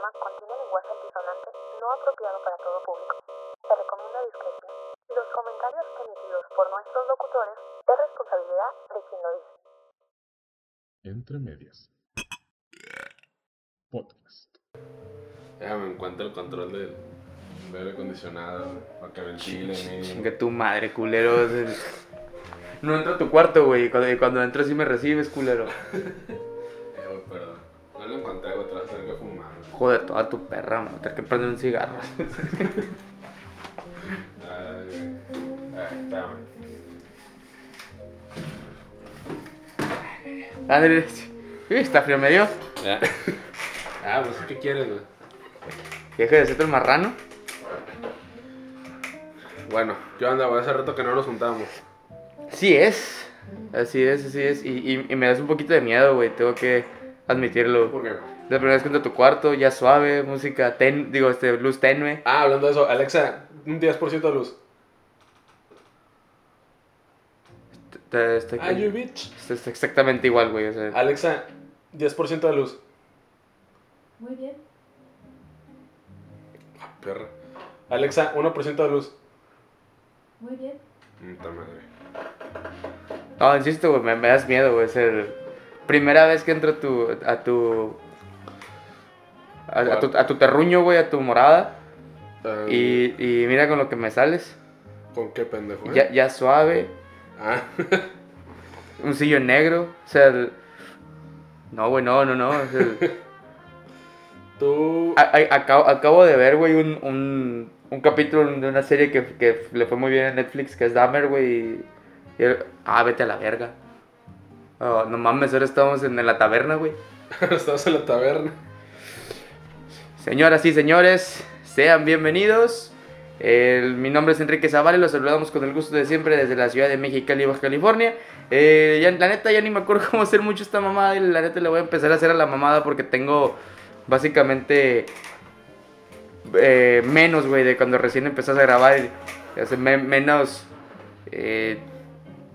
programa contiene lenguaje antisonante no apropiado para todo público. Se recomienda discreción. Los comentarios emitidos por nuestros locutores es responsabilidad de quien lo dice. Entre medias. Podcast. Ya me encuentro el control del, del aire acondicionado, para que ventile. Chinga tu madre, culero. No entro a tu cuarto, güey. Cuando, y cuando entro sí me recibes, culero. güey. Joder, toda tu perra, me voy a tener que prender un cigarro. Ándale. Está frío medio. Ya. Ah, pues, ¿qué quieres, güey? Deja de ser el marrano. Bueno, ¿qué onda, güey? Hace rato que no nos juntamos. Sí es. Así es, así es. Y, y, y me das un poquito de miedo, güey. Tengo que admitirlo. ¿Por qué? La primera vez que entro a tu cuarto, ya suave, música ten, digo, este, luz tenue. Ah, hablando de eso, Alexa, un 10% de luz. Está, está- Ah, you bitch. está- está exactamente igual, güey. O sea, Alexa, 10% de luz. Muy bien. Ah, perra. Alexa, 1% de luz. Muy bien. Puta madre. No, insisto, güey, me, me das miedo, güey. Es el primera vez que entro a tu. a tu. A, a tu, a tu terruño, güey, a tu morada. Y, y mira con lo que me sales. ¿Con qué pendejo? eh? Ya, ya suave, Ah, un sillo negro. O sea, el- no, güey, no, no, no. el- tú. A- acabo, acabo de ver, güey, un, un, un capítulo de una serie que, que le fue muy bien en Netflix, que es Dahmer, güey. y- ah, vete a la verga. Oh, no mames, ahora estamos en la taberna, güey. Estamos en la taberna. Señoras y señores, sean bienvenidos. Mi nombre es Enrique Zavala y los saludamos con el gusto de siempre desde la ciudad de Mexicali, Baja California. Eh, la neta ya ni me acuerdo cómo hacer mucho esta mamada y la neta le voy a empezar a hacer a la mamada porque tengo básicamente eh, menos, güey, de cuando recién empezás a grabar. me- menos eh,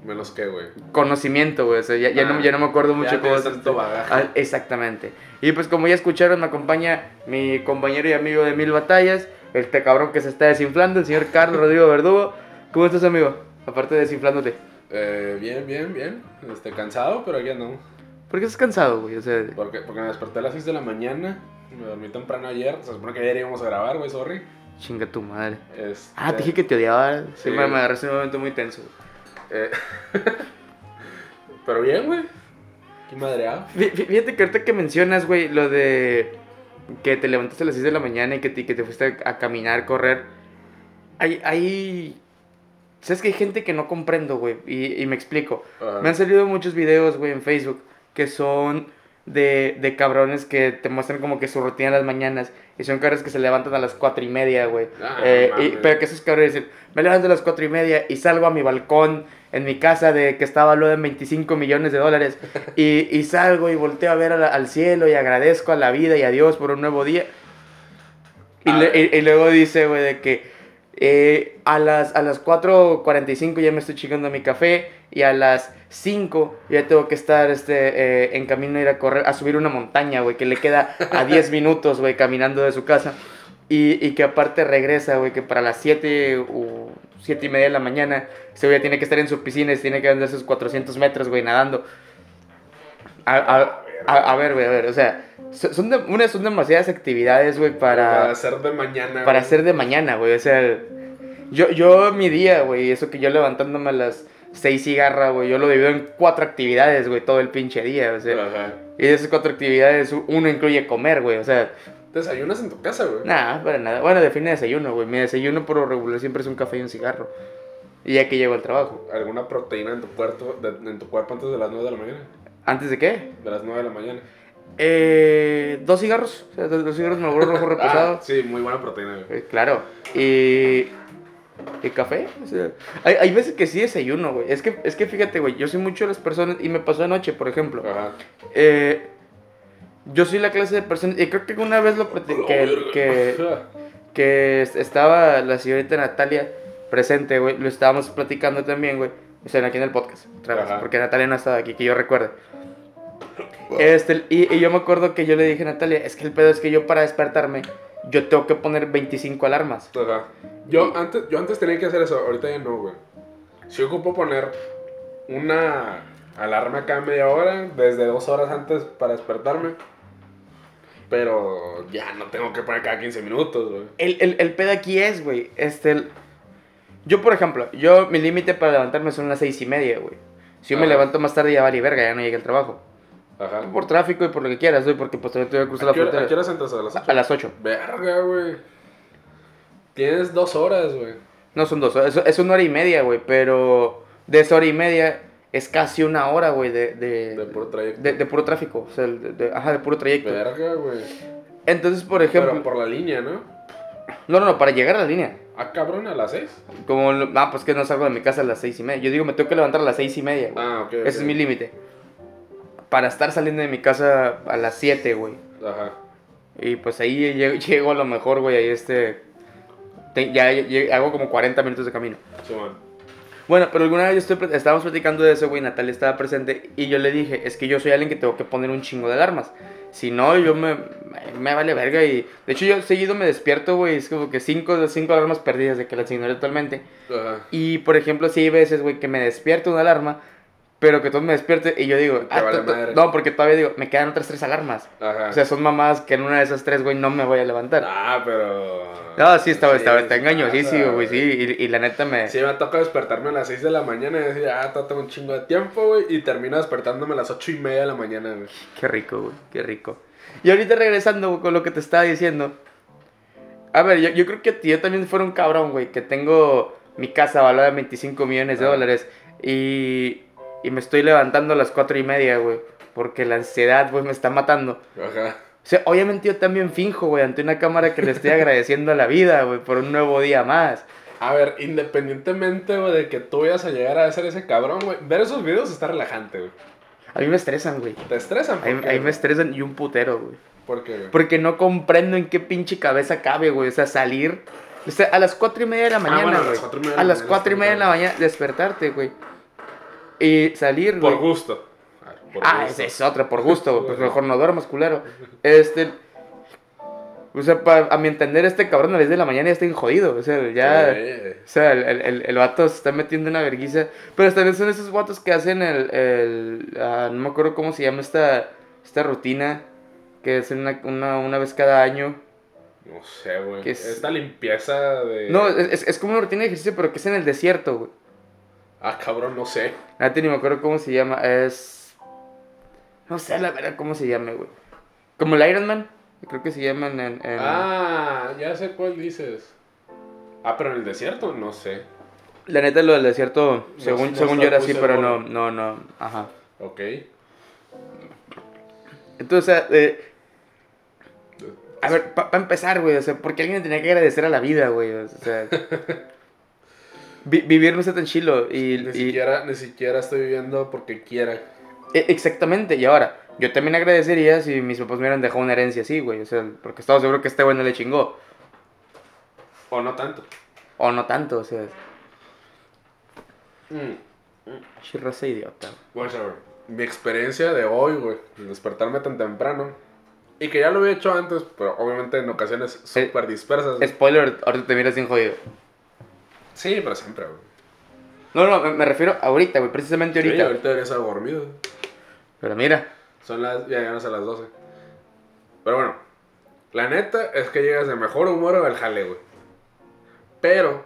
Menos que, güey. conocimiento, güey. O sea, ya, ya no, ya no me acuerdo mucho cómo tanto bagaje. Ah, exactamente. Y pues como ya escucharon, me acompaña mi compañero y amigo de Mil Batallas, el te cabrón que se está desinflando, el señor Carlos Rodrigo Verdugo. ¿Cómo estás, amigo? Aparte de desinflándote. Eh, bien, bien, bien. Este, cansado, pero aquí andamos. ¿Por qué estás cansado, güey? O sea, Porque, porque me desperté a las 6 de la mañana. Me dormí temprano ayer. Se supone que ayer íbamos a grabar, güey, sorry. chinga tu madre. Este, Ah, te dije que te odiaba. Sí, Sí. me, agarraste un momento muy tenso. Eh, pero bien, güey. Qué madreado. Fí- Fíjate que ahorita que mencionas, güey, lo de que te levantaste a las 6 de la mañana y que te, que te fuiste a caminar, correr. Hay, hay... ¿Sabes que hay gente que no comprendo, güey? Y, y me explico. Ah, Me han salido muchos videos, güey, en Facebook que son de, de cabrones que te muestran como que su rutina en las mañanas. Y son cabrones que se levantan a las cuatro y media, güey. Ah, Eh, y- pero que esos cabrones dicen, me levanto a las cuatro y media y salgo a mi balcón en mi casa de que estaba valuada en 25 millones de dólares. y, y salgo y volteo a ver a la- al cielo y agradezco a la vida y a Dios por un nuevo día. Y, le- y luego dice, güey, de que eh, a las, a las 4.45 ya me estoy chingando mi café y a las 5 ya tengo que estar este, eh, en camino a ir a correr, a subir una montaña, güey, que le queda a 10 minutos, güey, caminando de su casa. Y, y que aparte regresa, güey, que para las 7 o 7 y media de la mañana, ese güey tiene que estar en su piscina y tiene que andar esos 400 metros, güey, nadando. A, a- a- a ver, güey, a ver, o sea, son, de- una, son demasiadas actividades, güey, Para hacer de mañana. para hacer de mañana, güey. O sea, yo, yo mi día, güey, eso que yo levantándome a las seis cigarras, güey, yo lo divido en cuatro actividades, güey, todo el pinche día, o sea. Ajá. Y de esas cuatro actividades, uno incluye comer, güey, o sea, Desayunas en tu casa, güey. nada, para nada. Bueno, define desayuno, güey. Mi desayuno por lo regular siempre es un café y un cigarro. Y ya que llego al trabajo. ¿Alguna proteína en tu, cuerpo, de- en tu cuerpo antes de las 9 de la mañana? ¿Antes de qué? De las 9 de la mañana. Eh, dos cigarros. O sea, dos, dos cigarros me rojo reposado. Ah, sí, muy buena proteína, güey. Eh, claro. Y. ¿Y café? O sea, hay, hay veces que sí desayuno, güey. Es que, es que fíjate, güey, yo soy mucho de las personas. Y me pasó anoche, por ejemplo. Ajá. Eh, yo soy la clase de personas. Y creo que una vez lo. Que, que, que est- estaba la señorita Natalia presente, güey. Lo estábamos platicando también, güey. O sea, aquí en el podcast. otra vez, porque Natalia no estaba aquí, que yo recuerde. Este, y, y yo me acuerdo que yo le dije a Natalia, es que el pedo es que yo para despertarme, yo tengo que poner 25 alarmas. Ajá. Yo antes, yo antes tenía que hacer eso, ahorita ya no, güey. Si ocupo poner una alarma cada media hora, desde dos horas antes para despertarme. Pero ya no tengo que poner cada 15 minutos, güey. El, el, el pedo aquí es, güey, este, el- yo por ejemplo, yo, mi límite para levantarme son las seis y media, güey. Si yo me levanto más tarde ya vale verga, ya no llegué al trabajo. Ajá. Por tráfico y por lo que quieras, güey, porque pues todavía tengo que cruzar ¿A la qué, frontera. ¿A qué horas entras a las 8? A las 8. Verga, güey. Tienes dos horas, güey. No son dos, es, es una hora y media, güey, pero de esa hora y media es casi una hora, güey, de, de, De puro trayecto. de, de puro tráfico. O sea, de, ajá, de puro trayecto. Verga, güey. Entonces, por ejemplo. Pero por la línea, ¿no? No, no, no, para llegar a la línea. Ah, cabrón, a las 6. Como, ah, pues que no salgo de mi casa a las seis y media. Yo digo, me tengo que levantar a las seis y media, güey. Ah, ok. Ese es mi límite. Para estar saliendo de mi casa a las 7, güey. Ajá. Y pues ahí llego, llego a lo mejor, güey, ahí este... te- ya, ya- hago como 40 minutos de camino. Simón. Bueno, pero alguna vez yo estoy, estábamos platicando de eso, güey, Natalia estaba presente y yo le dije, es que yo soy alguien que tengo que poner un chingo de alarmas. Si no, yo me, me, vale verga y... De hecho, yo seguido me despierto, güey, es como que cinco cinco alarmas perdidas de que las ignoré totalmente. Ajá. Y, por ejemplo, sí hay veces, güey, que me despierto una alarma, pero que todo me despierte y yo digo... "Ah, vale to- to-". madre. no, porque todavía digo, me quedan otras tres alarmas. Ajá. O sea, son mamás que en una de esas tres, güey, no me voy a levantar. Ah, pero. No, sí, estaba, estaba, sí está engañosísimo, güey, sí. Y, y la neta me... Sí, me toca despertarme a las 6 de la mañana y decir, ah, tengo un chingo de tiempo, güey. Y termino despertándome a las 8 y media de la mañana, güey. Qué rico, güey, qué rico. Y ahorita regresando con lo que te estaba diciendo. A ver, yo, yo creo que yo también fuera un cabrón, güey, que tengo mi casa valorada en 25 millones de Ah. dólares y, y me estoy levantando a las 4 y media, güey, porque la ansiedad, güey, me está matando. Ajá. O sea, obviamente yo también finjo, güey, ante una cámara que le estoy agradeciendo a la vida, güey, por un nuevo día más. A ver, independientemente, güey, de que tú vayas a llegar a ser ese cabrón, güey, ver esos videos está relajante, güey. A mí me estresan, güey. ¿Te estresan? ¿Por A qué, a mí me estresan y un putero, güey. ¿Por qué, güey? Porque no comprendo en qué pinche cabeza cabe, güey. O sea, salir. O sea, a las cuatro y media de la mañana, Ah, bueno, a güey. las cuatro y media de a la las cuatro y media de la mañana, despertarte, güey. Y salir, Por güey. gusto. Ah, por Ah, gusto. esa es otra, por gusto. Pues mejor no duermas, culero. Este. O sea, pa- a mi entender, este cabrón a las 10 de la mañana ya está jodido. O sea, ya. Sí. O sea, el, el, el, el vato se está metiendo una verguiza. Pero también son esos vatos que hacen el. el ah, no me acuerdo cómo se llama esta, esta rutina. Que hacen una, una, una vez cada año. No sé, güey. Es- Esta limpieza de. No, es, es- es como una rutina de ejercicio, pero que es en el desierto, güey. Ah, cabrón, no sé. Ahorita ni me acuerdo cómo se llama. Es. No sé, la verdad, cómo se llama, güey. Como el Iron Man. Creo que se llama en. Ah, ya sé cuál dices. Ah, pero en el desierto, no sé. La neta, lo del desierto, No- según, no según yo era así, pero no, no, no. Ajá. Ok. Entonces, eh, a ver, para empezar, güey, o sea, porque alguien tenía que agradecer a la vida, güey, o sea, vi- vivir no está tan chilo y, Ni y- siquiera, ni siquiera estoy viviendo porque quiera. e- exactamente, y ahora, yo también agradecería si mis papás me hubieran dejado una herencia así, güey, o sea, porque estaba seguro que este güey no le chingó, O no tanto. o no tanto, o sea, Mm. chirraza idiota. güey. Whatever. Mi experiencia de hoy, güey, de despertarme tan temprano. Y que ya lo había hecho antes, pero obviamente en ocasiones Eh, súper dispersas. Spoiler, ahorita te miras bien jodido. Sí, pero siempre, güey. No, no, me, me refiero ahorita, güey, precisamente Sí, ahorita. ahorita debería estar dormido. Pero mira, Son las. Ya llegan a las 12. Pero bueno, la neta es que llegas de mejor humor al jale, güey. Pero.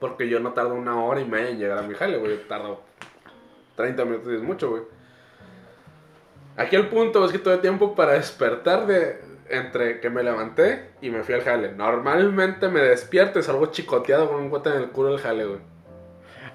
Porque yo no tardo una hora y media en llegar a mi jale, güey. Tardo 30 minutos y es mucho, güey. Aquí el punto es que tuve tiempo para despertar de. Entre que me levanté y me fui al jale. Normalmente me despierto y salgo chicoteado con un guate en el culo del jale, güey.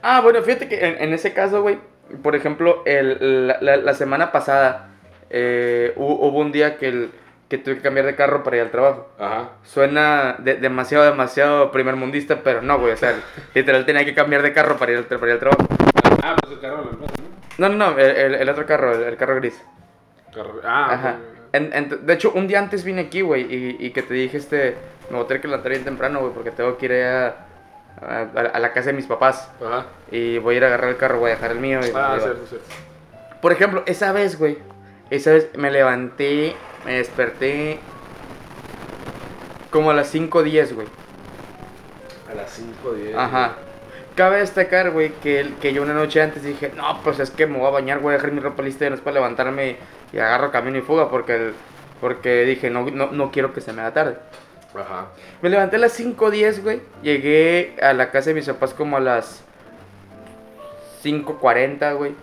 Ah, bueno, fíjate que en, en ese caso, güey, por ejemplo, el, la, la- la semana pasada eh, hubo, hubo un día que, el, que tuve que cambiar de carro para ir al trabajo. Ajá. Suena de- demasiado, demasiado primer mundista, pero no, güey, o sea, literal tenía que cambiar de carro para ir al, para ir al trabajo. Ah, pues el carro de la empresa, ¿no? No, no, no, el, el- el otro carro, el, carro gris. Carro- Ah, Ajá. En- en- de hecho, un día antes vine aquí, güey, y, y que te dije, este, me voy a tener que levantar bien temprano, güey, porque tengo que ir a, a, a la casa de mis papás. Ajá. Y voy a ir a agarrar el carro, voy a dejar el mío. Y, Ah, cierto, cierto. Por ejemplo, esa vez, güey. Esa vez me levanté, me desperté como a las 5.10, güey. A las 5 10. Ajá. Cabe destacar, güey, que, el- que yo una noche antes dije, no, pues es que me voy a bañar, voy a dejar mi ropa lista y no es para levantarme y agarro camino y fuga porque, el- porque dije, no, no, no quiero que se me haga tarde. Ajá. Me levanté a las 5.10, güey. Llegué a la casa de mis papás como a las 5.40, güey.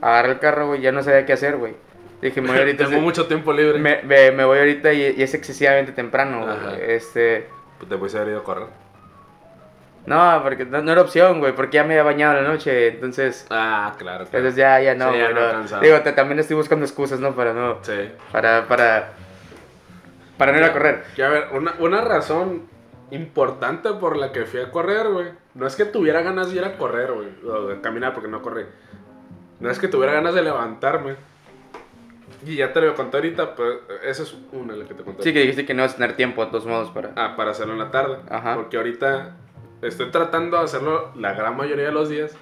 Agarré el carro, güey, ya no sabía qué hacer, güey. Dije, me voy ahorita. Tengo mucho tiempo libre. me, me- me voy ahorita y, y es excesivamente temprano, güey. Este... Pues te puedes haber ido a correr. No, porque no, no era opción, güey, porque ya me había bañado en la noche, entonces... Ah, claro. claro. Entonces ya, ya no, Sí, ya güey, no. Digo, te- también estoy buscando excusas, ¿no? Para no... Sí. Para, para... Para no ir a correr. Que a ver, una, una razón importante por la que fui a correr, güey. No es que tuviera ganas de ir a correr, güey. O de caminar porque no corrí. No es que tuviera ganas de levantarme. Y ya te lo conté ahorita, pues esa es una la que te conté. Sí, que dijiste que no vas a tener tiempo, de todos modos, para... Ah, para hacerlo en la tarde. Ajá. Porque ahorita estoy tratando de hacerlo la gran mayoría de los días.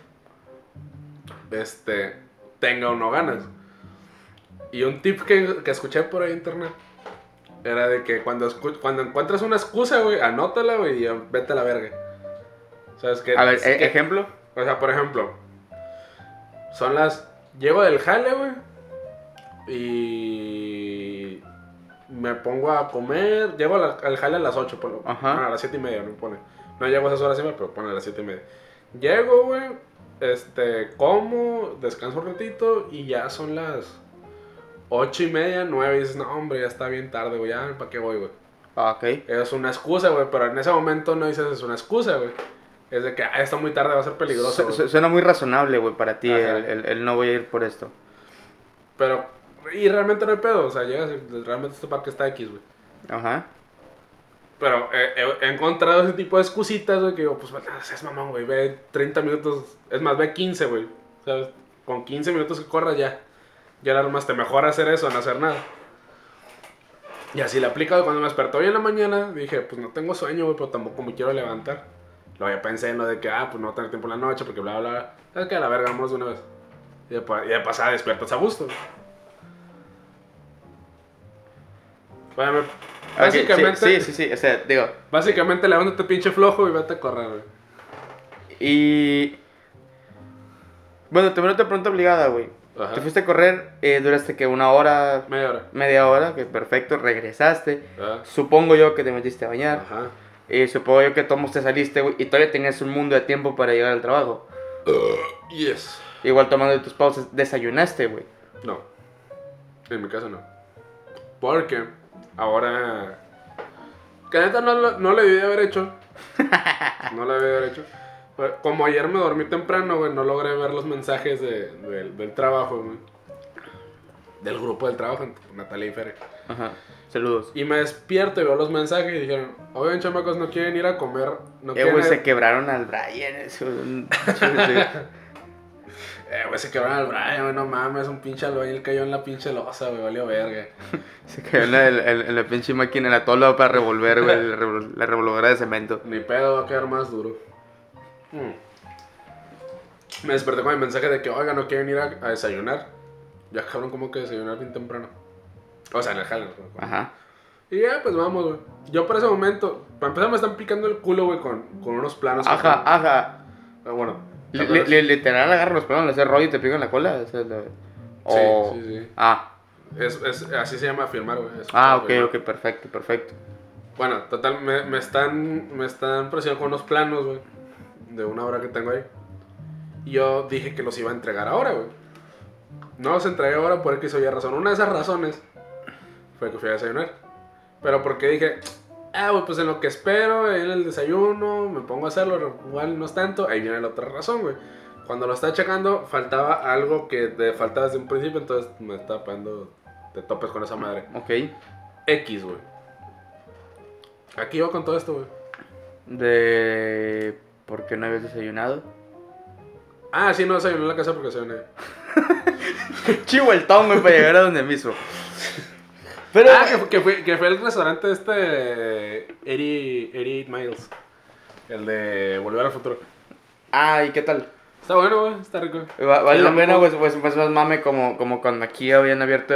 Este, tenga o no ganas. Y un tip que, que escuché por ahí en internet era de que cuando, cuando encuentras una excusa, güey, anótala, güey, y vete a la verga. ¿Sabes qué? A ver, Es e- que- ejemplo. o sea, por ejemplo, son las. Llego del jale, güey. Y. Me pongo a comer. Llego a la- al jale a las 8, por lo Ajá. a las 7 y media, no pone. No llego a esas horas siempre, pero pone a las 7 y media. Llego, güey. Este, como, descanso un ratito y ya son las 8 y media, 9. Y dices, no, hombre, ya está bien tarde, güey. Ya, ¿para qué voy, güey? Ah, ok. Es una excusa, güey, pero en ese momento no dices es una excusa, güey. Es de que ah, está muy tarde, va a ser peligroso. Su- suena muy razonable, güey, para ti, el, el- el no voy a ir por esto. Pero, y realmente no hay pedo, o sea, llegas y realmente este parque está X, güey. Ajá. Pero he, encontrado ese tipo de excusitas, güey, que digo, pues, bueno, es mamón, güey, ve 30 minutos, es más, ve 15, güey. ¿Sabes? Con 15 minutos que corras ya. Ya nada más te mejora hacer eso, no hacer nada. Y así le aplico cuando me despertó hoy en la mañana, dije, pues no tengo sueño, güey, pero tampoco me quiero levantar. Luego ya pensé en lo de que, ah, pues no voy a tener tiempo en la noche, porque bla, bla, bla. ¿Sabes qué? A la verga, vamos de una vez. Y de, y de pasada despiertas a gusto. Bueno, Básicamente, Sí, sí, sí, sí, o sea, digo, básicamente levántate pinche flojo y vete a correr, güey. y... Bueno, te te pronto obligada, güey. Ajá. Te fuiste a correr, eh, duraste que una hora, Media hora. media hora, que perfecto, regresaste. Ajá. Supongo yo que te metiste a bañar. Ajá. Y supongo yo que tomos te saliste, güey, y todavía tenías un mundo de tiempo para llegar al trabajo. Yes. Igual tomando tus pausas, desayunaste, güey. No. En mi caso no. Porque ahora. Que neta no, lo- no le debí de haber hecho. No le debí de haber hecho. Como ayer me dormí temprano, güey, no logré ver los mensajes de- del- del trabajo, güey. Del grupo del trabajo, Natalia y Fere. Ajá. Saludos. Y me despierto y veo los mensajes y dijeron, oigan chamacos, no quieren ir a comer. No Eh, güey, se quebraron al Brian. Eso, Eh, güey, se quebraron al Brian, güey, no mames, un pinche albañil cayó en la pinche losa, güey, valió verga. Se quedó en la, en- en la pinche máquina, en la tola para revolver, güey, la revolvedora de cemento. Ni pedo, va a quedar más duro. Mm. Me desperté con el mensaje de que, oiga, no quieren ir a, a desayunar. Ya cabrón, como que desayunar bien temprano. O sea, en el jale. Ajá. Y ya, pues vamos, güey. Yo por ese momento, para empezar, me están picando el culo, güey, con, con unos planos. Ajá, ajá. Pero bueno. ¿Te Li- acuerdas? li- literal agarran los pelos, le hace rollo y te pican la cola. o sea, lo- o- sí, sí. Ah, Es, es- así se llama firmar, güey. ah, ok, firmar. ok, perfecto, perfecto. Bueno, total, me, me están me están presionando con unos planos, güey, de una hora que tengo ahí. Y yo dije que los iba a entregar ahora, güey. No los entregué ahora por X o Y razón. Una de esas razones fue que fui a desayunar. Pero porque dije, ah, güey, pues en lo que espero, en el desayuno, me pongo a hacerlo, igual no es tanto. Ahí viene la otra razón, güey. Cuando lo estaba checando, faltaba algo que te faltaba desde un principio, entonces me estaba pegando de topes con esa madre. Ok. X, güey. Aquí iba con todo esto, güey. De... ¿Por qué no habías desayunado? Ah, sí, no desayuné en la casa porque desayuné. Chivo el tom, güey, para llegar a donde mismo. Pero... Ah, que, fue- que, fue, que fue el restaurante este. 80, 88 Miles. El de Volver al Futuro. Ah, ¿y qué tal? Está bueno, güey, está rico. Va- Vale la pena, pues, pues, pues más mame como, como cuando aquí habían abierto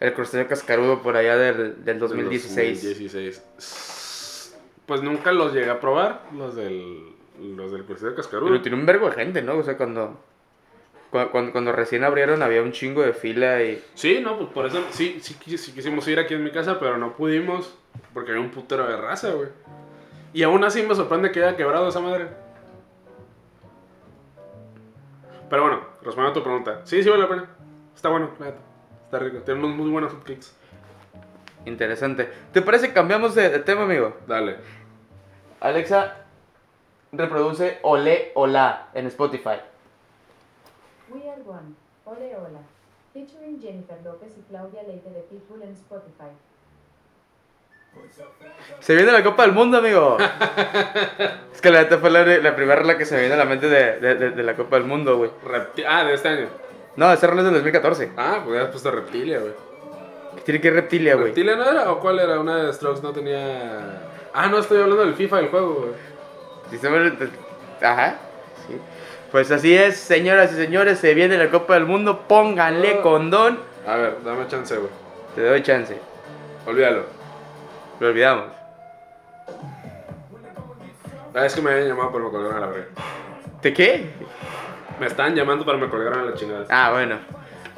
el crucero cascarudo por allá del, del 2016. 2016. Pues nunca los llegué a probar, los del, los del crucero cascarudo. Pero tiene un vergo de gente, ¿no? O sea, cuando, cua- cuando, cuando recién abrieron había un chingo de fila y... Sí, no, pues por eso sí, sí, quis- sí quisimos ir aquí en mi casa, pero no pudimos porque había un putero de raza, güey. Y aún así me sorprende que haya quebrado esa madre. Pero bueno, respondiendo a tu pregunta. Sí, sí vale la pena. Está bueno. Está rico. Tiene unos muy buenos hotcakes. Interesante. ¿Te parece que cambiamos de, de tema, amigo? Dale. Alexa, reproduce Olé Hola en Spotify. We Are One, Ole Hola, featuring Jennifer López y Claudia Leite de Pitbull en Spotify. Se viene la Copa del Mundo, amigo. es que la neta fue la, la primera rola que se me vino a la mente de, de- de- de la Copa del Mundo, güey. Repti- ah, de este año. No, ese rola es del 2014. Ah, pues ya has puesto Reptilia, güey. Tiene que ir reptilia, güey. ¿Reptilia no era? ¿O cuál era? Una de Strokes no tenía. Ah, no, estoy hablando del FIFA del juego, güey. Ajá. Sí. Pues así es, señoras y señores, se viene la Copa del Mundo, pónganle Oh. condón. A ver, dame chance, güey. Te doy chance. Olvídalo. Lo olvidamos. Ah, es que me habían llamado, pero me colgaron a la verga. ¿De qué? Me estaban llamando, pero me colgaron a la chingada. Ah, bueno.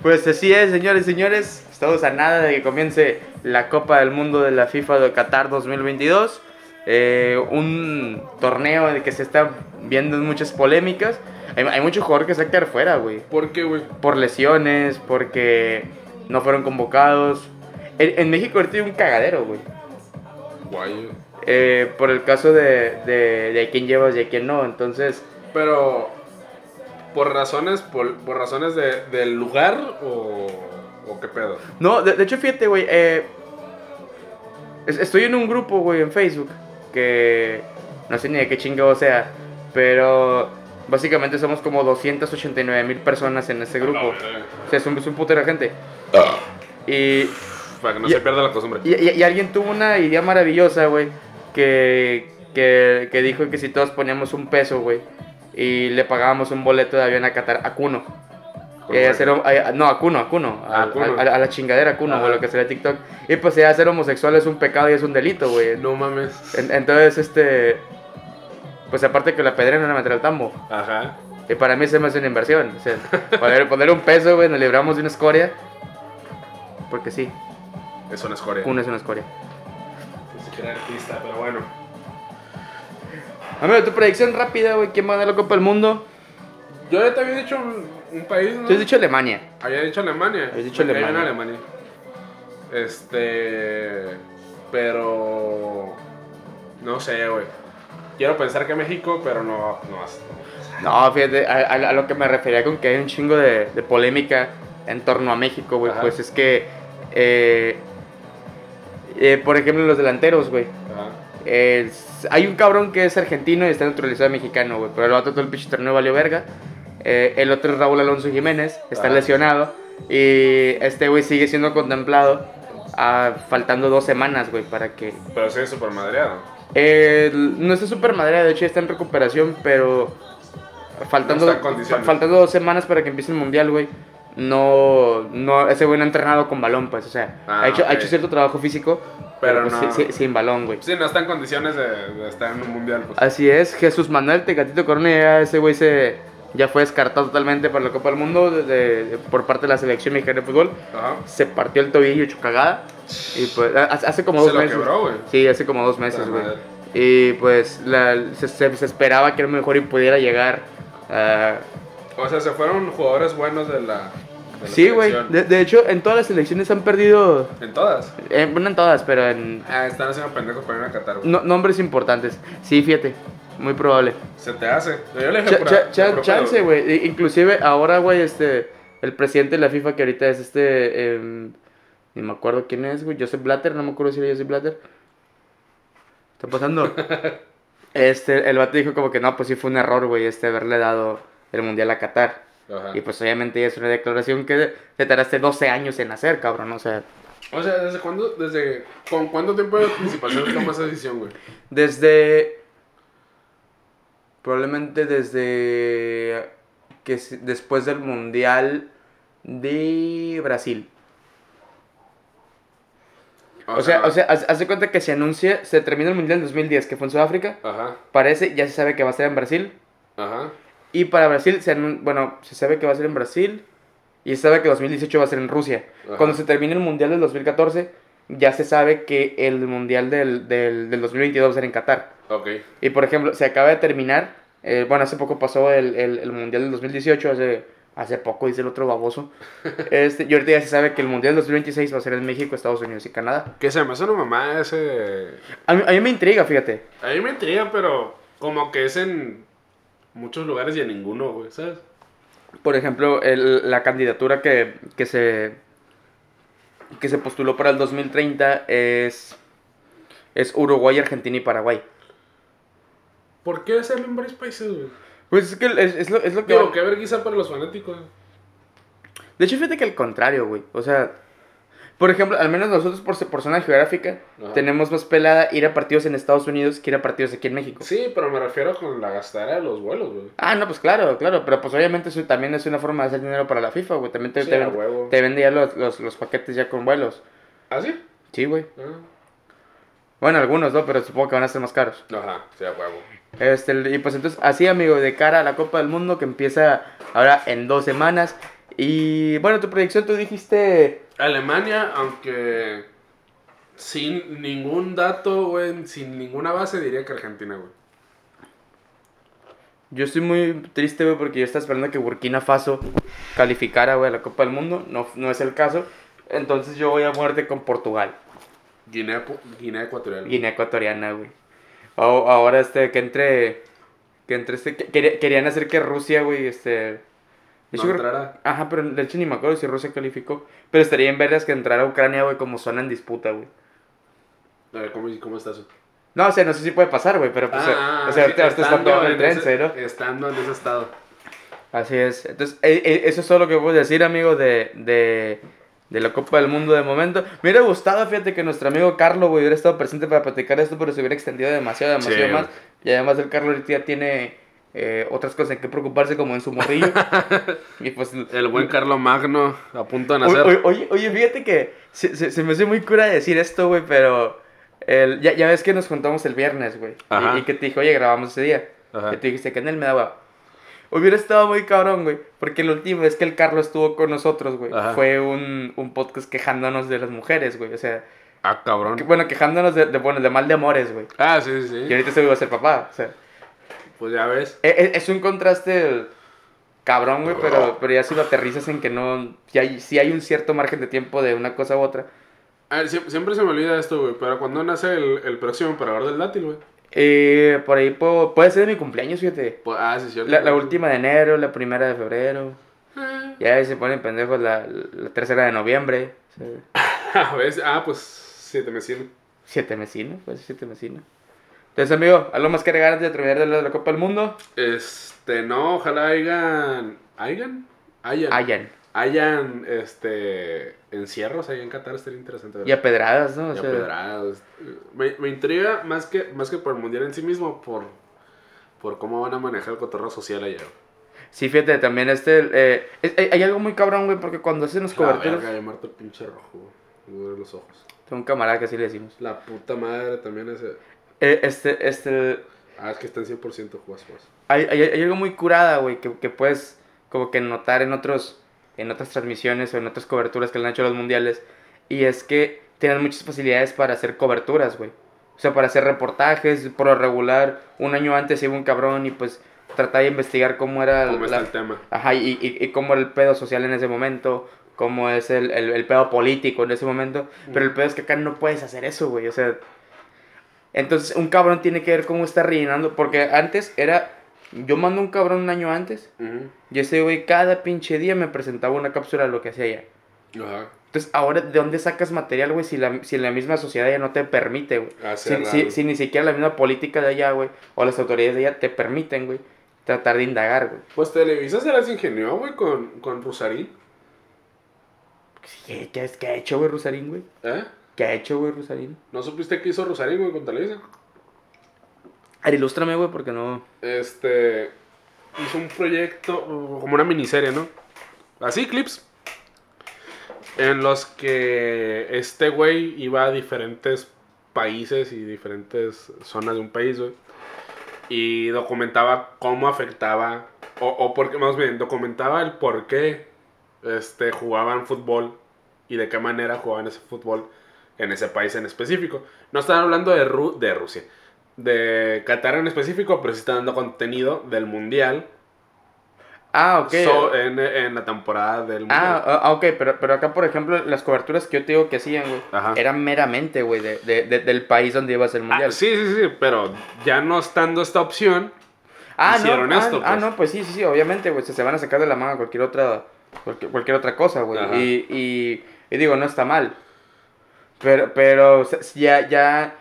Pues así es, señores y señores. Estamos a nada de que comience la Copa del Mundo de la FIFA de Qatar 2022. Eh, un torneo que se está viendo muchas polémicas. Hay, hay muchos jugadores que se van a quedar fuera, güey. ¿Por qué, güey? Por lesiones, porque no fueron convocados. En, en México ahorita hay un cagadero, güey. Guay. Eh, por el caso de, de, de quién llevas y a quién no. Entonces, Pero. ¿Por razones, por, por razones de, del lugar o, o qué pedo? No, de, de hecho, fíjate, güey. eh, es- estoy en un grupo, güey, en Facebook. Que no sé ni de qué chingado sea. Pero básicamente somos como 289 mil personas en ese grupo. O sea, es un, es un putero de gente. Y, Para que no Y- se pierda la costumbre. y, y- y alguien tuvo una idea maravillosa, güey. Que, que, que dijo que si todos poníamos un peso, güey. Y le pagábamos un boleto de avión a Qatar, a Cuno. Eh, eh, no, a Cuno, a Cuno. Ah, a, Kuno. a- a la chingadera Cuno, Ajá. güey, lo que sería TikTok. Y pues ya ser homosexual es un pecado y es un delito, güey. No mames. En- entonces, este. Pues aparte que la pedrena no meter al tambo. Ajá. Y para mí se me hace una inversión. O sea, poner, poner un peso, güey, nos libramos de una escoria. Porque sí, Es una escoria. Cuno es una escoria. Ni siquiera artista, pero bueno. Amigo, tu predicción rápida, güey. ¿Quién va a ganar la Copa del Mundo? Yo ya te había dicho un, un país, ¿no? Tú has dicho Alemania. Había dicho Alemania. Habías dicho Alemania. Alemania. Este. Pero. No sé, güey. Quiero pensar que México, pero no. No, no. No, fíjate, a, a- lo que me refería con que hay un chingo de, de polémica en torno a México, güey. Ajá. Pues es que. eh, eh, por ejemplo, los delanteros, güey. Ajá. Eh, hay un cabrón que es argentino y está naturalizado mexicano, güey. Pero el otro todo el pinche torneo valió verga. Eh, el otro es Raúl Alonso Jiménez, está Ah. lesionado. Y este güey sigue siendo contemplado. ah, faltando dos semanas, güey, para que. Pero es súper madreado. Eh, no está súper madera, de hecho está en recuperación, pero. Faltando, No faltando dos semanas para que empiece el mundial, güey. No, no, ese güey no ha entrenado con balón, pues, o sea, Ah, ha, hecho, ok. ha hecho cierto trabajo físico, pero, Pero pues, no. sí- sin balón, güey. Sí, no está en condiciones de, de estar en un mundial. Pues. Así es, Jesús Manuel Tecatito Corona, ya ese güey se ya fue descartado totalmente para la Copa del Mundo de- de- por parte de la selección mexicana de fútbol. Ajá. Se partió el tobillo hecho cagada. Y pues hace como Se dos lo meses. quebró, güey. Sí, hace como dos meses, güey. Y pues la- se, se- se esperaba que a lo mejor y pudiera llegar. a O sea, se fueron jugadores buenos de la. de la sí, güey. De, de hecho, en todas las selecciones han perdido. En todas. eh, bueno, en todas, pero en Ah, están haciendo pendejos para ir a Qatar, güey. no- nombres importantes. Sí, fíjate. Muy probable. Se te hace. Yo le dije chance, güey. I- Inclusive ahora, güey, este, el presidente de la FIFA que ahorita es este, em, ni me acuerdo quién es, güey, Joseph Blatter, no me acuerdo si era Joseph Blatter. ¿Está pasando? este, el vato dijo como que no, pues sí fue un error, güey, este, haberle dado el mundial a Qatar. Ajá. Y pues obviamente es una declaración que te tardaste 12 años en hacer, cabrón, o sea, O sea, ¿desde cuándo? Desde, ¿Con cuánto tiempo de anticipación tomas esa decisión, güey? desde, probablemente desde que es después del Mundial de Brasil. O sea, o sea, de cuenta que se anuncia, se termina el Mundial en 2010, que fue en Sudáfrica. Ajá, Parece, ya se sabe que va a ser en Brasil. ajá. Y para Brasil, se anun- bueno, se sabe que va a ser en Brasil. Y se sabe que 2018 va a ser en Rusia. Ajá. Cuando se termine el Mundial del 2014, ya se sabe que el Mundial del, del, del 2022 va a ser en Qatar. Ok. Y por ejemplo, se acaba de terminar, eh, bueno, hace poco pasó el, el, el Mundial del 2018, hace, hace poco, dice el otro baboso. Este, y ahorita ya se sabe que el Mundial del 2026 va a ser en México, Estados Unidos y Canadá. Que se me hace una mamá ese. A mí, a mí me intriga, fíjate. A mí me intriga, pero como que es en muchos lugares y en ninguno, güey, ¿sabes? Por ejemplo, el- la candidatura que, que se que se postuló para el 2030 es, es Uruguay, Argentina y Paraguay. ¿Por qué hacerlo en varios países, güey? Pues es que es, es lo, es lo que... Digo, qué vergüenza para los fanáticos. De hecho, fíjate que al contrario, güey. O sea, por ejemplo, al menos nosotros por, por zona geográfica Ajá. tenemos más pelada ir a partidos en Estados Unidos que ir a partidos aquí en México. Sí, pero me refiero con la gastadera de los vuelos, güey. Ah, no, pues claro, claro. Pero pues obviamente eso también es una forma de hacer dinero para la FIFA, güey. También te, Sí, te vende ya los, los, los paquetes ya con vuelos. ¿Ah, sí? Sí, güey. Ah. Bueno, algunos, ¿no? Pero supongo que van a ser más caros. Ajá, sí, a huevo. Este, y pues entonces, así, amigo, de cara a la Copa del Mundo que empieza ahora en dos semanas. Y bueno, tu predicción, tú dijiste. Alemania, aunque sin ningún dato, güey, sin ninguna base, diría que Argentina, güey. Yo estoy muy triste, güey, porque yo estaba esperando que Burkina Faso calificara, güey, a la Copa del Mundo. No, no es el caso. Entonces yo voy a muerte con Portugal. Guinea, Guinea Ecuatorial. Guinea Ecuatoriana, güey. O- ahora, este, que entre. Que entre este. que- quería- querían hacer que Rusia, güey, este. de No hecho, entrará. Ajá, pero de hecho ni me acuerdo si Rusia calificó. Pero estaría en verlas que entrara Ucrania, güey, como zona en disputa, güey. A ver, ¿cómo, cómo está eso? No, o sea, no sé si puede pasar, güey, pero pues. Ah, o sea, ahorita, todo en el tren, ese, cero. estando en ese estado. Así es. Entonces, eh, eh, eso es todo lo que puedo decir, amigo, de, de, de la Copa del Mundo de momento. Me hubiera gustado, fíjate, que nuestro amigo Carlos, güey, hubiera estado presente para platicar esto, pero se hubiera extendido demasiado, demasiado Sí, más. güey. Y además el Carlos ahorita ya tiene eh, otras cosas en que preocuparse, como en su morrillo. y pues... El buen Carlo Magno a punto de nacer. oye, oye, oye, fíjate que se, se- se me hace muy cura decir esto, güey, pero el, ya, ya ves que nos juntamos el viernes, güey. Y, y que te dije, oye, grabamos ese día. Ajá. Y tú dijiste que en él me daba. Hubiera estado muy cabrón, güey. Porque la última vez que el Carlos estuvo con nosotros, güey, Ajá. fue un, un podcast quejándonos de las mujeres, güey. O sea, Ah, cabrón. que- bueno, quejándonos de, de, bueno, de mal de amores, güey. Ah, sí, sí, Y ahorita se iba a ser papá. O sea, Pues ya ves. e- e- es, un contraste cabrón, güey, pero, pero ya si lo aterrizas en que no. Si hay, sí hay un cierto margen de tiempo de una cosa u otra. A ver, sie- siempre se me olvida esto, güey. Pero cuando nace el, el próximo emperador del dátil, güey? Eh, por ahí puedo- puede ser de mi cumpleaños, fíjate. Pues, ah, sí, cierto. La, la última de enero, la primera de febrero. Ah, Ya ahí se ponen pendejos la, la tercera de noviembre. A veces, ah, pues siete mesino. siete mesinos, pues siete mesinos. Entonces, amigo, ¿algo más que agregar antes de terminar de la, de la Copa del Mundo? Este, no, ojalá hayan. ¿Hayan? Hayan. Hayan. Hayan, este. Encierros ahí en Qatar, estaría interesante. ver. Y a pedradas, ¿no? O Y sea, apedrados. Me, me intriga más que, más que por el mundial en sí mismo, por, por cómo van a manejar el cotorreo social allá. Sí, fíjate, también este... eh, es- hay, hay algo muy cabrón, güey, porque cuando hacen los La coberturas... verga, llamarte el pinche rojo, güey. Los ojos. Tengo un camarada que así le decimos. La puta madre también ese. Eh, este, este... Ah, es que está en 100% jugas, jugas. Hay, hay, hay algo muy curada, güey, que, que puedes como que notar en otros en otras transmisiones o en otras coberturas que le han hecho los mundiales. Y es que tienen muchas facilidades para hacer coberturas, güey. O sea, para hacer reportajes, por lo regular, un año antes iba un cabrón y pues trataba de investigar cómo era ¿Cómo la- el tema? Ajá, y, y, y cómo era el pedo social en ese momento, cómo es el, el, el pedo político en ese momento. Pero el pedo es que acá no puedes hacer eso, güey. O sea, entonces un cabrón tiene que ver cómo está rellenando. Porque antes era, yo mando un cabrón un año antes, Ujú. y ese güey cada pinche día me presentaba una cápsula de lo que hacía ella. Ajá. Entonces, ahora, ¿de dónde sacas material, güey? Si la, si la misma sociedad ya no te permite, güey. Si, Hacer si, algo. si ni siquiera la misma política de allá, güey, o las autoridades de allá te permiten, güey, tratar de indagar, güey. Pues Televisa se las ingenió, güey, con, con Rosarín. ¿Qué, qué, qué ha hecho, güey, Rosarín, güey? ¿Eh? ¿Qué ha hecho, güey, Rosarín? ¿No supiste qué hizo Rosarín, güey, con Televisa? A ilústrame, güey, porque no... Este. hizo un proyecto, como una miniserie, ¿no? Así, clips. En los que este güey iba a diferentes países y diferentes zonas de un país, güey. Y documentaba cómo afectaba, o, o porque, más bien, documentaba el por qué este, jugaban fútbol y de qué manera jugaban ese fútbol en ese país en específico. No están hablando de Rusia, de Qatar en específico, pero sí están dando contenido del mundial Ah, ok. so- en, en la temporada del mundial. Ah, ah, ok, pero, pero acá, por ejemplo, las coberturas que yo te digo que hacían, güey, eran meramente, güey, de, de- de- del país donde iba a ser el Ah, mundial. sí, sí, sí, pero ya no estando esta opción, Ah, hicieron no, ah, esto, ah, pues. no, pues sí, sí, sí, obviamente, güey, se, se van a sacar de la manga cualquier otra, cualquier, cualquier otra cosa, güey. Y, y, y digo, no está mal. Pero, pero, ya, ya,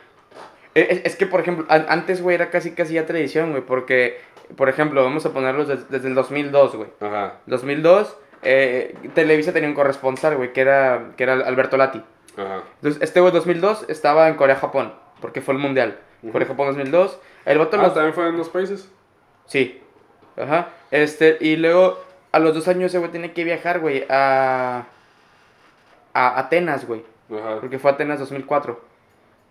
es, es que, por ejemplo, an- antes, güey, era casi, casi ya tradición, güey, porque, por ejemplo, vamos a ponerlos des- desde el 2002, güey. ajá, 2002, eh, Televisa tenía un corresponsal, güey, que era, que era Alberto Lati. ajá, Entonces, este güey 2002 estaba en Corea-Japón, porque fue el mundial. Ujú. Corea-Japón 2002. El vato Ah, los- también fue en dos países. Sí. Ajá. Este, y luego, a los dos años ese güey tiene que viajar, güey, a... A Atenas, güey. Ajá, Porque fue Atenas 2004.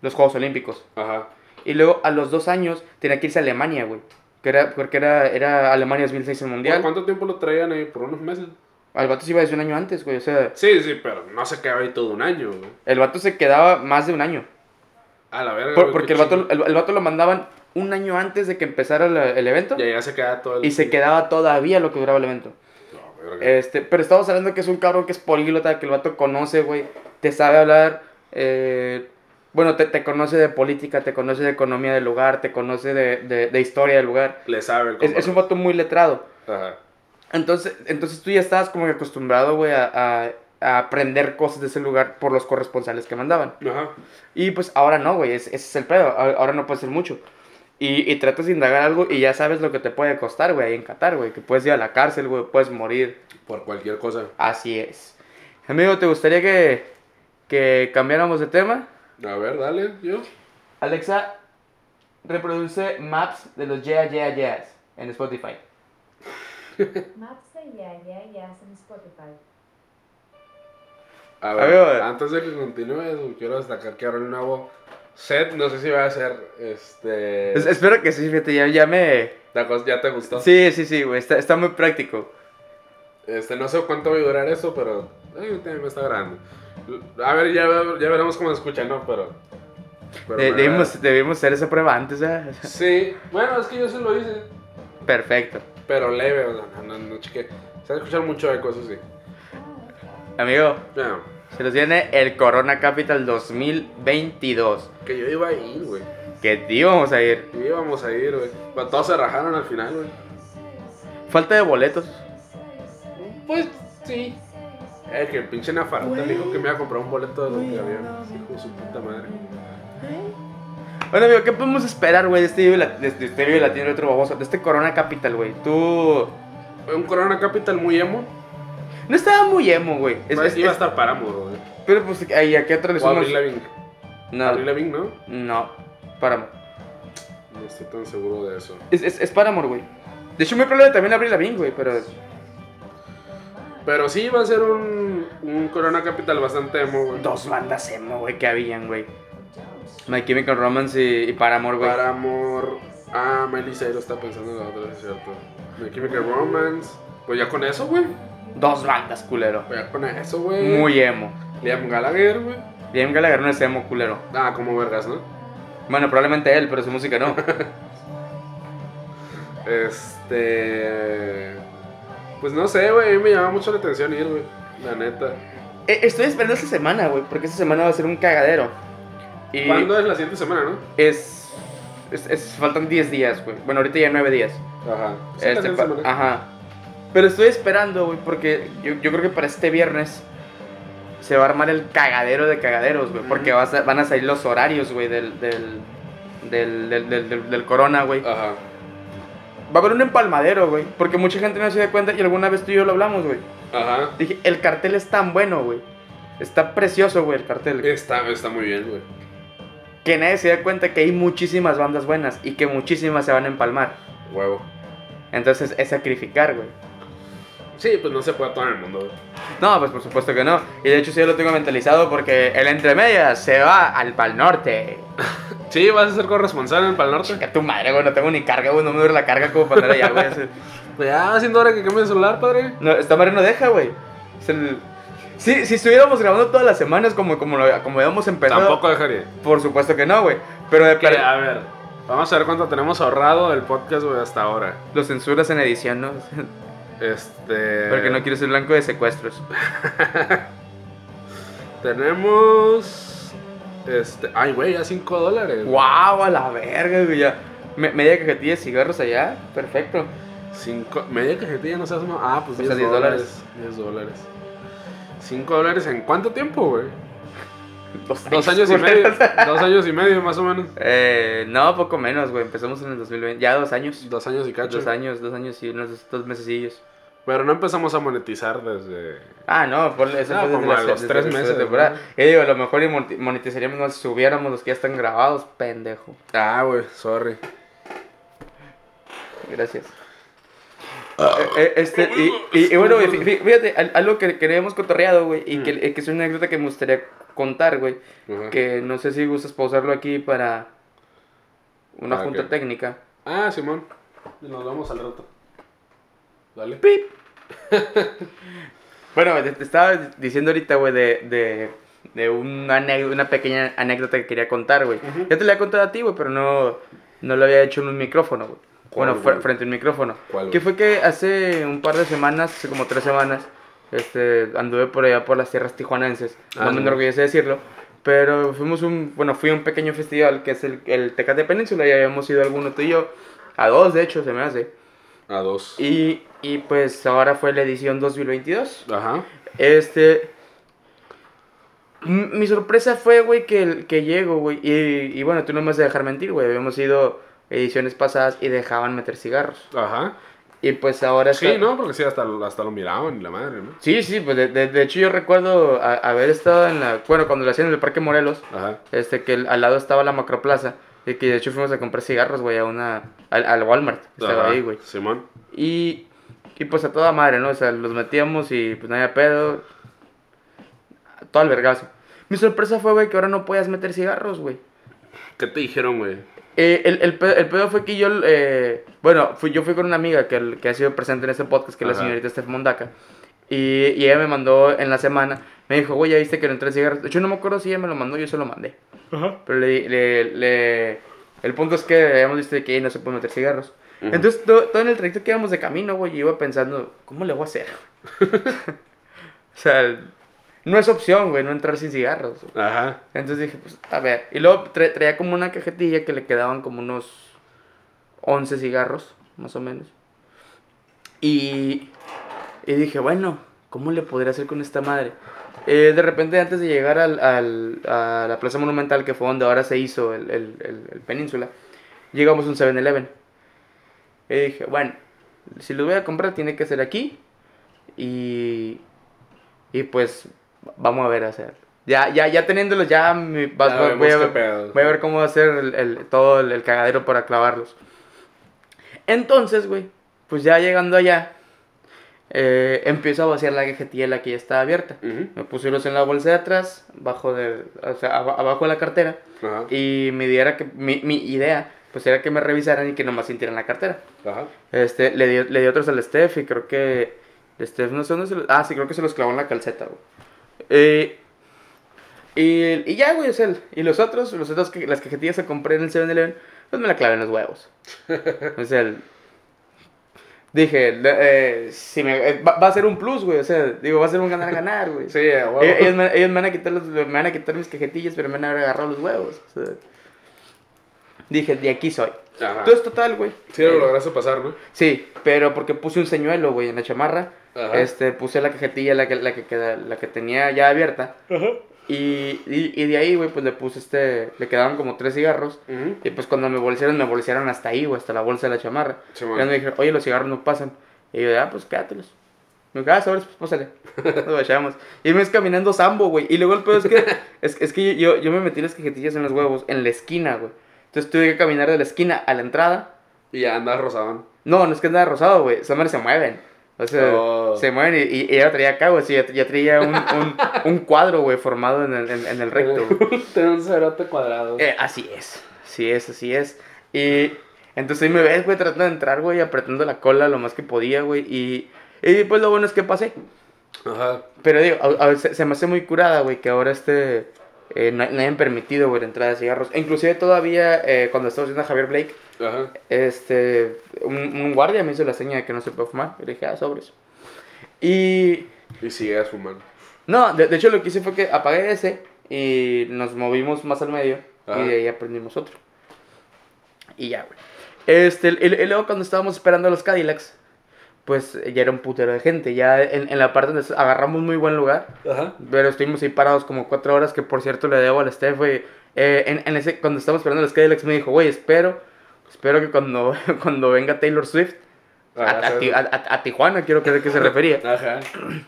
Los Juegos Olímpicos. ajá, Y luego, a los dos años, tenía que irse a Alemania, güey. Que era, porque era, era Alemania 2006 el ¿Por mundial. cuánto tiempo lo traían ahí? ¿Por unos meses? El vato se iba desde un año antes, güey. O sea, Sí, sí, pero no se quedaba ahí todo un año, güey. el vato se quedaba más de un año. A la verga. Por- güey, porque el vato, el, el vato lo mandaban un año antes de que empezara la- el evento. Y allá se quedaba todo el... Y se quedaba todavía lo que duraba el evento. No, verga. Este, pero estamos hablando que es un cabrón que es políglota, que el vato conoce, güey, te sabe hablar, eh, bueno, te, te conoce de política, te conoce de economía del lugar, te conoce de, de- de historia del lugar. Le sabe el Es, es un vato muy letrado. Ajá. Entonces, entonces tú ya estabas como que acostumbrado, güey, a, a- a aprender cosas de ese lugar por los corresponsales que mandaban. Ajá. Y pues ahora no, güey, es- ese es el pedo, ahora no puede ser mucho. Y, y tratas de indagar algo y ya sabes lo que te puede costar, güey, ahí en Qatar, güey, que puedes ir a la cárcel, güey, puedes morir. Por cualquier cosa. Así es. Amigo, ¿te gustaría que, que cambiáramos de tema? A ver, dale, yo. Alexa, reproduce maps de los Yeah Yeah Yeahs en Spotify. Maps de Yeah Yeah Yeahs en Spotify. A A ver, antes de que continúes, quiero destacar que ahora el nuevo set, no sé si va a ser, este... Es- espero que sí, fíjate, ya, ya me... ¿Ya cos- ¿Ya te gustó? Sí, sí, sí, güey, está, está muy práctico. Este, no sé cuánto va a durar eso, pero... Ay, también me está grande. A ver, ya, ya veremos cómo se escucha, ¿no? Pero... pero De- debimos, debimos hacer esa prueba antes, ¿eh? Sí, bueno, es que yo sí lo hice, Perfecto. pero leve, o sea, no, no, no chequé. Se va a escuchar mucho eco, eso sí. Amigo, se nos viene el Corona Capital 2022. que yo iba a ir, güey. Que tío, vamos a ir. Y íbamos a ir, güey. Pero todos se rajaron al final, güey. Falta de boletos. Pues sí. Eh, que el pinche Nafarata me dijo que me iba a comprar un boleto de los que había. Hijo de su puta madre. Bueno, amigo, ¿qué podemos esperar, güey, de este de este de Vive Latino y otro baboso? De este Corona Capital, güey. Tú... Un Corona Capital muy emo. No estaba muy emo, güey. Es- es- iba a es- estar Paramore, güey. Pero pues, ahí, ¿a qué otra le O Avril sumamos? Lavigne. No, Avril Lavigne, ¿no? no, Paramore. No estoy tan seguro de eso. Es, es, es Paramore, güey. De hecho, muy probable también Avril Lavigne, güey, pero... Pero sí va a ser un, un Corona Capital bastante emo, güey. Dos bandas emo, güey, que habían, güey. My Chemical Romance y, y Paramore, güey. Paramore. Ah, Miley Cyrus está pensando en la otra, es cierto. My Chemical Romance. Pues ya con eso, güey. Dos bandas, culero. Pues ya con eso, güey. Muy emo. Liam Gallagher, güey. Liam Gallagher no es emo, culero. Ah, como vergas, ¿no? Bueno, probablemente él, pero su música no. Este. Pues no sé, güey. a mí Me llama mucho la atención ir, güey. La neta. Eh, Estoy esperando esta semana, güey, porque esta semana va a ser un cagadero. Y ¿Cuándo es la siguiente semana, no? es, es, es- Faltan 10 días, güey. Bueno, ahorita ya 9 días. Ajá. Sí, Este, siguiente pa- semana. ajá. Pero estoy esperando, güey, porque yo, yo creo que para este viernes se va a armar el cagadero de cagaderos, güey. Porque va a van a salir los horarios, güey, del, del, del, del, del- del- del corona, güey. Ajá. Va a haber un empalmadero, güey. Porque mucha gente no se da cuenta y alguna vez tú y yo lo hablamos, güey. Ajá. Dije, el cartel es tan bueno, güey. Está precioso, güey, el cartel. Está, está muy bien, güey. Que nadie se da cuenta que hay muchísimas bandas buenas y que muchísimas se van a empalmar. Huevo. Entonces es sacrificar, güey. Sí, pues no se puede todo en el mundo, güey. No, pues por supuesto que no. Y de hecho sí yo lo tengo mentalizado porque el entre medias se va al Pal Norte. Sí, vas a ser corresponsal en el Pal Norte. Que tu madre, güey, no tengo ni carga, güey, no me dura la carga como para andar allá, güey. Es- Pues ya, haciendo hora que cambie de celular, padre. No, esta madre no deja, güey. Es el- Si, si estuviéramos grabando todas las semanas como, como, lo, como habíamos empezado, Tampoco dejaría. por supuesto que no, güey. Pero de Que, a ver, vamos a ver cuánto tenemos ahorrado del podcast, güey, hasta ahora. lo censuras en edición, ¿no? Este. Porque no quiero ser blanco de secuestros. Tenemos. Este. Ay, güey, ya 5 dólares. ¡Wow! A la verga, güey. Ya. Me- media cajetilla de cigarros allá. Perfecto. Cinco, media cajetilla, no seas ma- Ah, pues O 10 sea, 10 dólares. 10 dólares. 5 dólares en cuánto tiempo, güey? Dos Dos años y medio. Dos años y medio, más o menos. Eh, no, poco menos, güey. Empezamos en el 2020. Ya dos años. Dos años y cacho. Dos años, dos años y unos dos mesecillos. Pero no empezamos a monetizar desde. Ah, no, por eso Ah, fue como a los desde tres meses, la temporada. ¿no? Y digo, a lo mejor y monetizaríamos más si subiéramos los que ya están grabados, pendejo. Ah, güey, sorry. Gracias. Eh, eh, este, y, y- y bueno, fíjate, al- algo que, que habíamos cotorreado, güey, y que, eh, que es una anécdota que me gustaría contar, güey, Ajá. que no sé si gustas pausarlo aquí para una ¿Para junta qué? técnica. Ah, Simón. Nos vemos al rato. Dale. ¡Pip! bueno, te, te estaba diciendo ahorita, güey, de, de, de una, una pequeña anécdota que quería contar, güey. Ujú. Ya te la he contado a ti, güey, pero no, no lo había hecho en un micrófono, güey. ¿Cuál, Bueno, güey? frente a un micrófono. ¿Cuál, Que fue que hace un par de semanas, hace como tres semanas, este, anduve por allá por las tierras tijuanenses. Ah, no me enorgullece decirlo. Pero fuimos un, bueno, fui a un pequeño festival que es el, el Tecate Península. Ya habíamos ido alguno tú y yo. A dos, de hecho, se me hace. A dos. Y, y pues ahora fue la edición 2022. Ajá. Este. Mi sorpresa fue, güey, que, que llego, güey. Y, y bueno, tú no me vas a dejar mentir, güey. Habíamos ido ediciones pasadas y dejaban meter cigarros. Ajá. Y pues ahora. Sí, está- ¿no? Porque sí, hasta, hasta lo miraban y la madre, ¿no? Sí, sí, pues de, de- de hecho yo recuerdo a- haber estado en la. Bueno, cuando lo hacían en el Parque Morelos, Ajá. este, que al lado estaba la Macroplaza. Y que de hecho fuimos a comprar cigarros, güey, a una. Al, al Walmart. Estaba Ajá. ahí, güey. Simón. Y, y pues a toda madre, ¿no? O sea, los metíamos y pues no había pedo. Todo el vergazo. Mi sorpresa fue, güey, que ahora no podías meter cigarros, güey. ¿Qué te dijeron, güey? Eh, el, el, pedo, el pedo fue que yo, eh, bueno, fui, yo fui con una amiga que, que ha sido presente en este podcast, que es la Ajá. señorita Steph Mondaca. Y, y ella me mandó en la semana, me dijo, güey, ya viste que no entré cigarros. De hecho, no me acuerdo si ella me lo mandó, yo se lo mandé. Pero le, le, le- el punto es que habíamos visto que ahí no se puede meter cigarros. Ujú. Entonces, todo, todo en el trayecto que íbamos de camino, güey, yo iba pensando, ¿cómo le voy a hacer? o sea, no es opción, güey, no entrar sin cigarros. Ajá. Entonces dije, pues, a ver. Y luego tra- traía como una cajetilla que le quedaban como unos 11 cigarros, más o menos. Y, y dije, bueno, ¿cómo le podría hacer con esta madre? Eh, de repente, antes de llegar al, al- a la Plaza Monumental, que fue donde ahora se hizo el, el, el- el Península, llegamos a un 7-Eleven. Y dije, bueno, si los voy a comprar, tiene que ser aquí. Y, y pues, vamos a ver hacer. Ya, ya, ya teniéndolos, ya, me- vas- voy, a ver, voy a ver cómo hacer el, el- todo el, el cagadero para clavarlos. Entonces, güey, pues ya llegando allá, eh, empiezo a vaciar la cajetilla que ya estaba abierta. Ujú. Me puse los en la bolsa de atrás, abajo de, o sea, aba- abajo de la cartera. Y mi idea, era que, mi, mi idea pues era que me revisaran y que nomás sintieran la cartera. Ajá. Este, le di, le di otros al Steph y creo que. Steph no sé dónde se los. Ah, sí, creo que se los clavó en la calceta, güey. Eh, y, y ya, güey, o sea, y los otros, los otros que las cajetillas que compré en el 7-Eleven, pues me la clavé en los huevos. O sea, el- dije, eh, si me, eh, va, va a ser un plus, güey, o sea, digo, va a ser un ganar-ganar, güey. Sí, a huevo. Ellos, ellos me, ellos me van a quitar los- me van a quitar mis cajetillas, pero me van a agarrado los huevos. o sea. Dije, de aquí soy. Ajá. Entonces, total, güey. Sí, lo Eh, lograste pasar, ¿no? Sí, pero porque puse un señuelo, güey, en la chamarra. Ajá. Este, puse la cajetilla, la que, la que, queda- la que tenía ya abierta. Y, y, y de ahí, güey, pues le puse este, le quedaban como tres cigarros. Ujú. Y pues cuando me bolsearon, me bolsearon hasta ahí, güey, hasta la bolsa de la chamarra. Sí, y me dijeron, oye, los cigarros no pasan. Y yo, ah, pues quédatelos. Me dijo, ah, sobres, pues pásale. Nos vayamos. Y me es caminando sambo, güey. Y luego el pedo es que, es, es que yo, yo me metí las cajetillas en los huevos, en la esquina, güey. Entonces tuve que caminar de la esquina a la entrada, Y ya andas rosadón. No, no es que nada rosado, güey. Esas madres se mueven. O sea, Oh. se mueven y, y, ella traía acá, güey. Sí, ya, traía un, un, un cuadro, güey, formado en el, en, en el recto. Tiene un cerote cuadrado. Eh, así es. Así es, así es. Y entonces ahí me ves, güey, tratando de entrar, güey, apretando la cola lo más que podía, güey. Y, y pues lo bueno es que pasé. Ajá. Pero digo, a- a- se, se me hace muy curada, güey, que ahora este. Eh, no, no hayan permitido, güey, la entrada de cigarros. E inclusive todavía, eh, cuando estaba haciendo a Javier Blake, Ajá. este, un, un guardia me hizo la seña de que no se puede fumar. Y le dije, ah, sobres. Y, Y sigues fumando. no, de, de hecho lo que hice fue que apagué ese y nos movimos más al medio Ajá. y de ahí aprendimos otro. Y ya, güey. Este, y, y luego cuando estábamos esperando a los Cadillacs, pues ya era un putero de gente. Ya en, en la parte donde agarramos muy buen lugar, Ajá. pero estuvimos ahí parados como cuatro horas, que por cierto le debo al Steph, güey. Eh, en, en ese, cuando estábamos esperando a los Cadillacs me dijo, güey, espero, espero que cuando, cuando venga Taylor Swift a, Ajá, a Ti- a- a- a Tijuana, quiero creer que se refería, Ajá.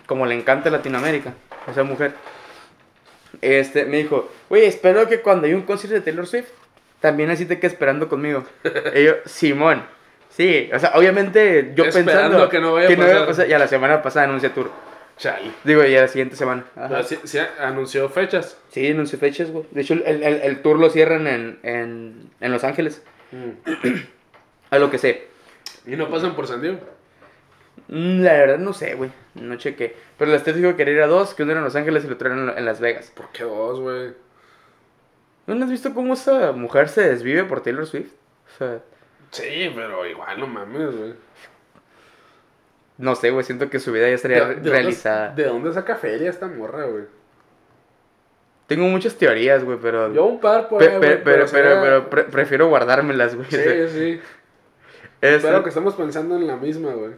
como le encanta Latinoamérica, esa mujer. Este, me dijo, güey, espero que cuando hay un concierto de Taylor Swift, también así te quedes esperando conmigo. y yo, Simón, sí, o sea, obviamente yo Esperando pensando que no vaya a pasar. y a la semana pasada anuncia tour. Chale. Digo, y a la siguiente semana. Ajá. Pero sí, sí anunció fechas. Sí, anunció fechas, güey. De hecho, el, el, el tour lo cierran en, en, en Los Ángeles. A lo que sé. Y no pasan por San Diego. Mm, La verdad no sé, güey. No chequé. Pero la Steph dijo que quería ir a dos, que uno era en Los Ángeles y el otro era en, en Las Vegas. ¿Por qué dos, güey? ¿No has visto cómo esa mujer se desvive por Taylor Swift? O sea, Sí, pero igual no mames, güey. no sé, güey. Siento que su vida ya estaría ¿De- de realizada. Dónde, ¿De dónde saca feria esta morra, güey? Tengo muchas teorías, güey, pero... Yo un par por Pe- ahí, pe- güey, pero, pero, pero pre- prefiero guardármelas, güey. Sí, sí. Es- Espero que estamos pensando en la misma, güey.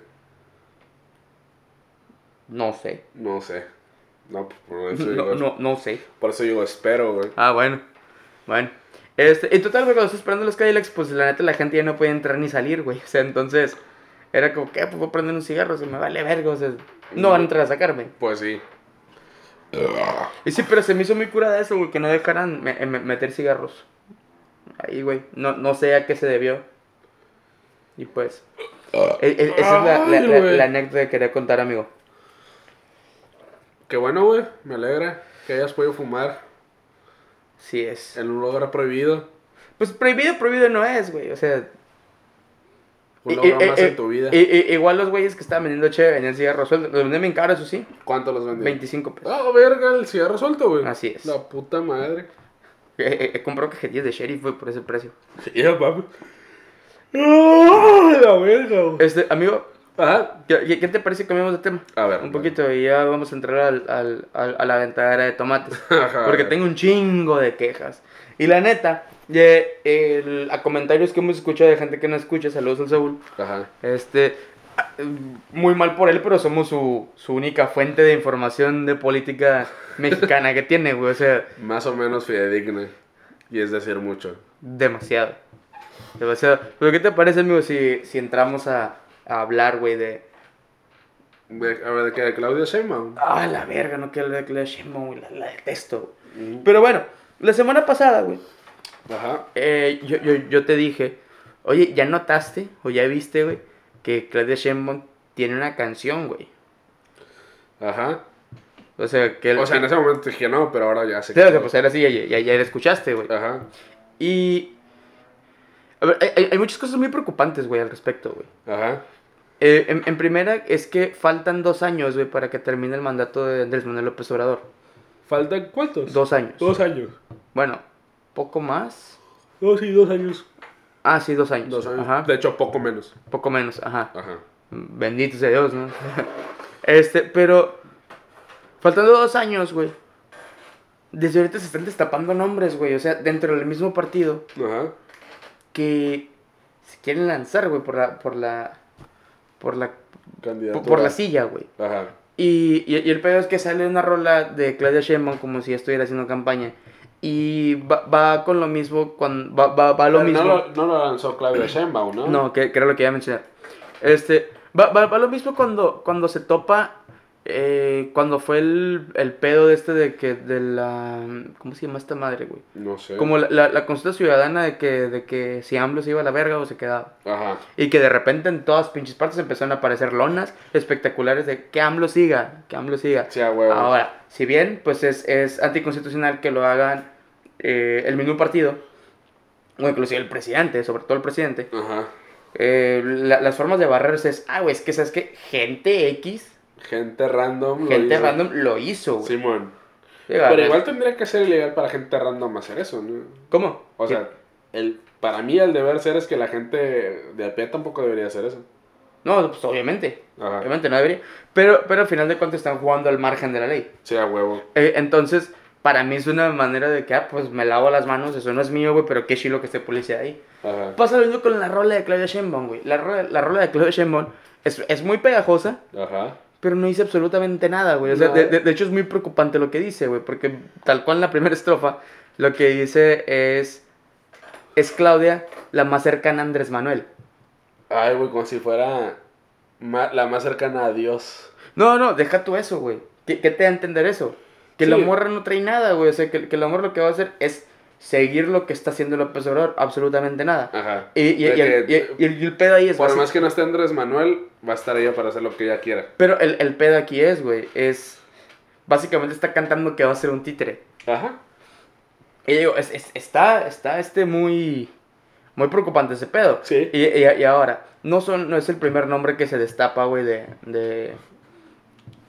No sé. No sé. No, pues, por eso No, digo, no, no sé. Por eso digo espero, güey. Ah, bueno. Bueno. Este, en total, güey, cuando estoy esperando los Cadillacs, pues la neta la gente ya no podía entrar ni salir, güey. O sea, entonces era como, ¿qué? Pues voy a prender un cigarro, se me vale verga, o sea, no van a entrar a sacarme. Pues sí. Y sí, pero se me hizo muy curada eso, güey, que no dejaran me- me- meter cigarros. Ahí, güey, no, no sé a qué se debió. Y pues, e- e- esa es la, la- Ay, la- güey. la anécdota que quería contar, amigo. Qué bueno, güey. Me alegra que hayas podido fumar Sí es. en un lugar prohibido. Pues prohibido, prohibido no es, güey, o sea... Un i- más en tu vida. igual los güeyes que estaban vendiendo chévere vendían cigarros sueltos. Los vendían bien caros, eso sí. ¿Cuánto los vendí? 25 pesos. Ah, verga, el cigarro suelto, güey. Así es. La puta madre. He, he- comprado cajetillas de sheriff, güey, por ese precio. Ya, papi. ¡Ah, la verga, güey. Este, amigo, Ajá. ¿qué, qué- te parece que cambiamos de tema? A ver. Un poquito y ya vamos a entrar al, al- al- a la ventadera de tomates. Ajá, Porque tengo un chingo de quejas. Y la neta, de, el- a comentarios que hemos escuchado de gente que no escucha, saludos al Saúl. Ajá. Este, ah, muy mal por él, pero somos su, su única fuente de información de política mexicana que tiene, güey. O sea, Más o menos fidedigna. Y es decir mucho. demasiado. Demasiado. Pero ¿qué te parece, amigo, si, si entramos a, a hablar, güey, de... De- a ver, ¿de qué? ¿De Claudia Sheinbaum? Ah, la verga, no quiero hablar de Claudia Sheinbaum, güey, la, la detesto. güey. Pero bueno, la semana pasada, güey, Ajá. eh, yo, yo, yo te dije, oye, ¿ya notaste o ya viste, güey, que Claudia Sheinbaum tiene una canción, güey? Ajá. O sea, que... O sea, en ese momento dije no, pero ahora ya sé. Sí, o sea, pues ahora sí, ya, ya, ya la escuchaste, güey. Ajá. Y... A ver, hay, hay muchas cosas muy preocupantes, güey, al respecto, güey. Ajá. Eh, en, en primera, es que faltan dos años, güey, para que termine el mandato de Andrés Manuel López Obrador. ¿Faltan cuántos? Dos años. Dos años. Bueno, poco más. Dos sí, dos años. Ah, sí, dos años. Dos años. Ajá. De hecho, poco menos. Poco menos, ajá. Ajá. Bendito sea Dios, ¿no? este, pero. Faltando dos años, güey. Desde ahorita se están destapando nombres, güey. O sea, dentro del mismo partido Ajá. Que se quieren lanzar, güey, por la. por la. por la. Candidatura. por la silla, güey. Ajá. Y, y, y el pedo es que sale una rola de Claudia Sheinbaum como si estuviera haciendo campaña. Y va, va con lo mismo, cuando, va, va, va lo mismo. No lo, no lo lanzó Claudia Sheinbaum, ¿no? No, que, que era lo que iba a mencionar. Este, va, va, va lo mismo cuando, cuando se topa Eh, cuando fue el, el pedo de este de que, de la, ¿cómo se llama esta madre, güey? No sé. Como la, la, la consulta ciudadana de que, de que si AMLO se iba a la verga o se quedaba. Ajá. Y que de repente en todas pinches partes empezaron a aparecer lonas espectaculares de que AMLO siga, que AMLO siga. Sí, huevo. Ahora, si bien pues es, es anticonstitucional que lo hagan eh, el mismo partido, o inclusive el presidente, sobre todo el presidente, Ajá. eh, la- las formas de barrerse es, ah, güey, es que sabes que gente X, Gente random. lo gente hizo. random lo hizo, güey. Simón. Pero igual tendría que ser ilegal para gente random hacer eso, ¿no? ¿Cómo? O sea, el, para mí el deber ser es que la gente de a pie tampoco debería hacer eso. No, pues obviamente, Ajá. obviamente no debería, pero, pero al final de cuentas están jugando al margen de la ley. Sí, a huevo. Eh, entonces, para mí es una manera de que, ah, pues me lavo las manos, eso no es mío, güey, pero qué chilo que esté policía ahí. Ajá. Pasa lo mismo con la rola de Claudia Sheinbaum, güey. La rola, la rola de Claudia Sheinbaum es, es muy pegajosa, Ajá. Pero no dice absolutamente nada, güey. O sea, No. de, de- de hecho es muy preocupante lo que dice, güey, porque tal cual en la primera estrofa, lo que dice es, es Claudia la más cercana a Andrés Manuel. Ay, güey, como si fuera ma- la más cercana a Dios. No, no, deja tú eso, güey. ¿Qué, qué te da a entender eso? Que la Sí. morra no trae nada, güey. O sea, que, que la morra lo que va a hacer es seguir lo que está haciendo López Obrador, absolutamente nada. Ajá. Y, y- De y el, que, y- y el- y el pedo ahí es... por básic- más que no esté Andrés Manuel, va a estar ella para hacer lo que ella quiera. Pero el, el pedo aquí es, güey, es... Básicamente está cantando que va a ser un títere. Ajá. Y digo, es, es- está, está este muy... Muy preocupante ese pedo. Sí. Y, ahora, no, son, no es el primer nombre que se destapa, güey, de, de,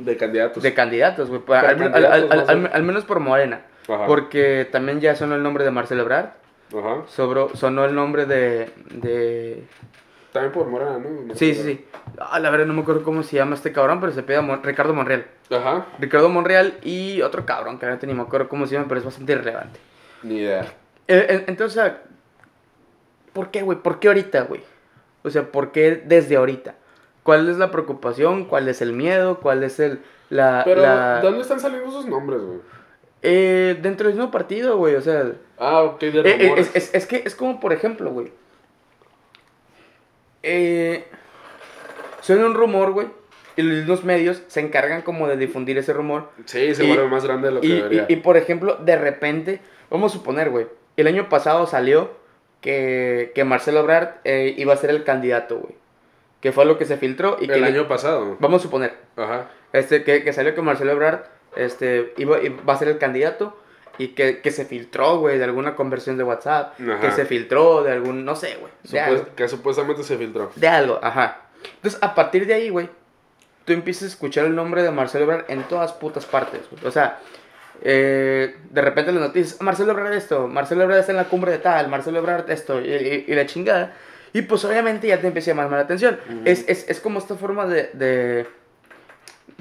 De candidatos. de candidatos, güey. Al menos por Morena. Ajá. Porque también ya sonó el nombre de Marcelo Ebrard. Ajá. Sobró, sonó el nombre de, de... También por Morena, ¿no? Sí, sí, sí. Ah, la verdad no me acuerdo cómo se llama este cabrón, pero se pide Ricardo Monreal. Ajá. Ricardo Monreal y otro cabrón que ahorita ni me acuerdo cómo se llama, pero es bastante irrelevante. Ni idea. Eh, eh, Entonces, ¿por qué, güey? ¿Por qué ahorita, güey? O sea, ¿por qué desde ahorita? ¿Cuál es la preocupación? ¿Cuál es el miedo? ¿Cuál es el... La, Pero, la- ¿dónde están saliendo esos nombres, güey? Eh, dentro del mismo partido, güey, o sea... Ah, ok, de Eh, eh, es, es- es que es como, por ejemplo, güey. Eh, suena un rumor, güey. Y los mismos medios se encargan como de difundir ese rumor. Sí, se vuelve más grande de lo que Y, debería. y- y, por ejemplo, de repente, vamos a suponer, güey. El año pasado salió que, que Marcelo Ebrard eh, iba a ser el candidato, güey. Que fue lo que se filtró y que... El le- año pasado. Vamos a suponer. Ajá. Este, que, que salió que Marcelo Ebrard este, iba, iba a ser el candidato y que, que se filtró, güey, de alguna conversión de WhatsApp. Ajá. Que se filtró de algún, no sé, güey. De, Supues- algo, que supuestamente se filtró. de algo, ajá. Entonces, a partir de ahí, güey, tú empiezas a escuchar el nombre de Marcelo Ebrard en todas putas partes, güey. O sea, eh, de repente las noticias, Marcelo Ebrard esto, Marcelo Ebrard está en la cumbre de tal, Marcelo Ebrard esto, y, y- y la chingada. Y pues obviamente ya te empieza a llamar la atención. Ujú. es, es, es como esta forma de... de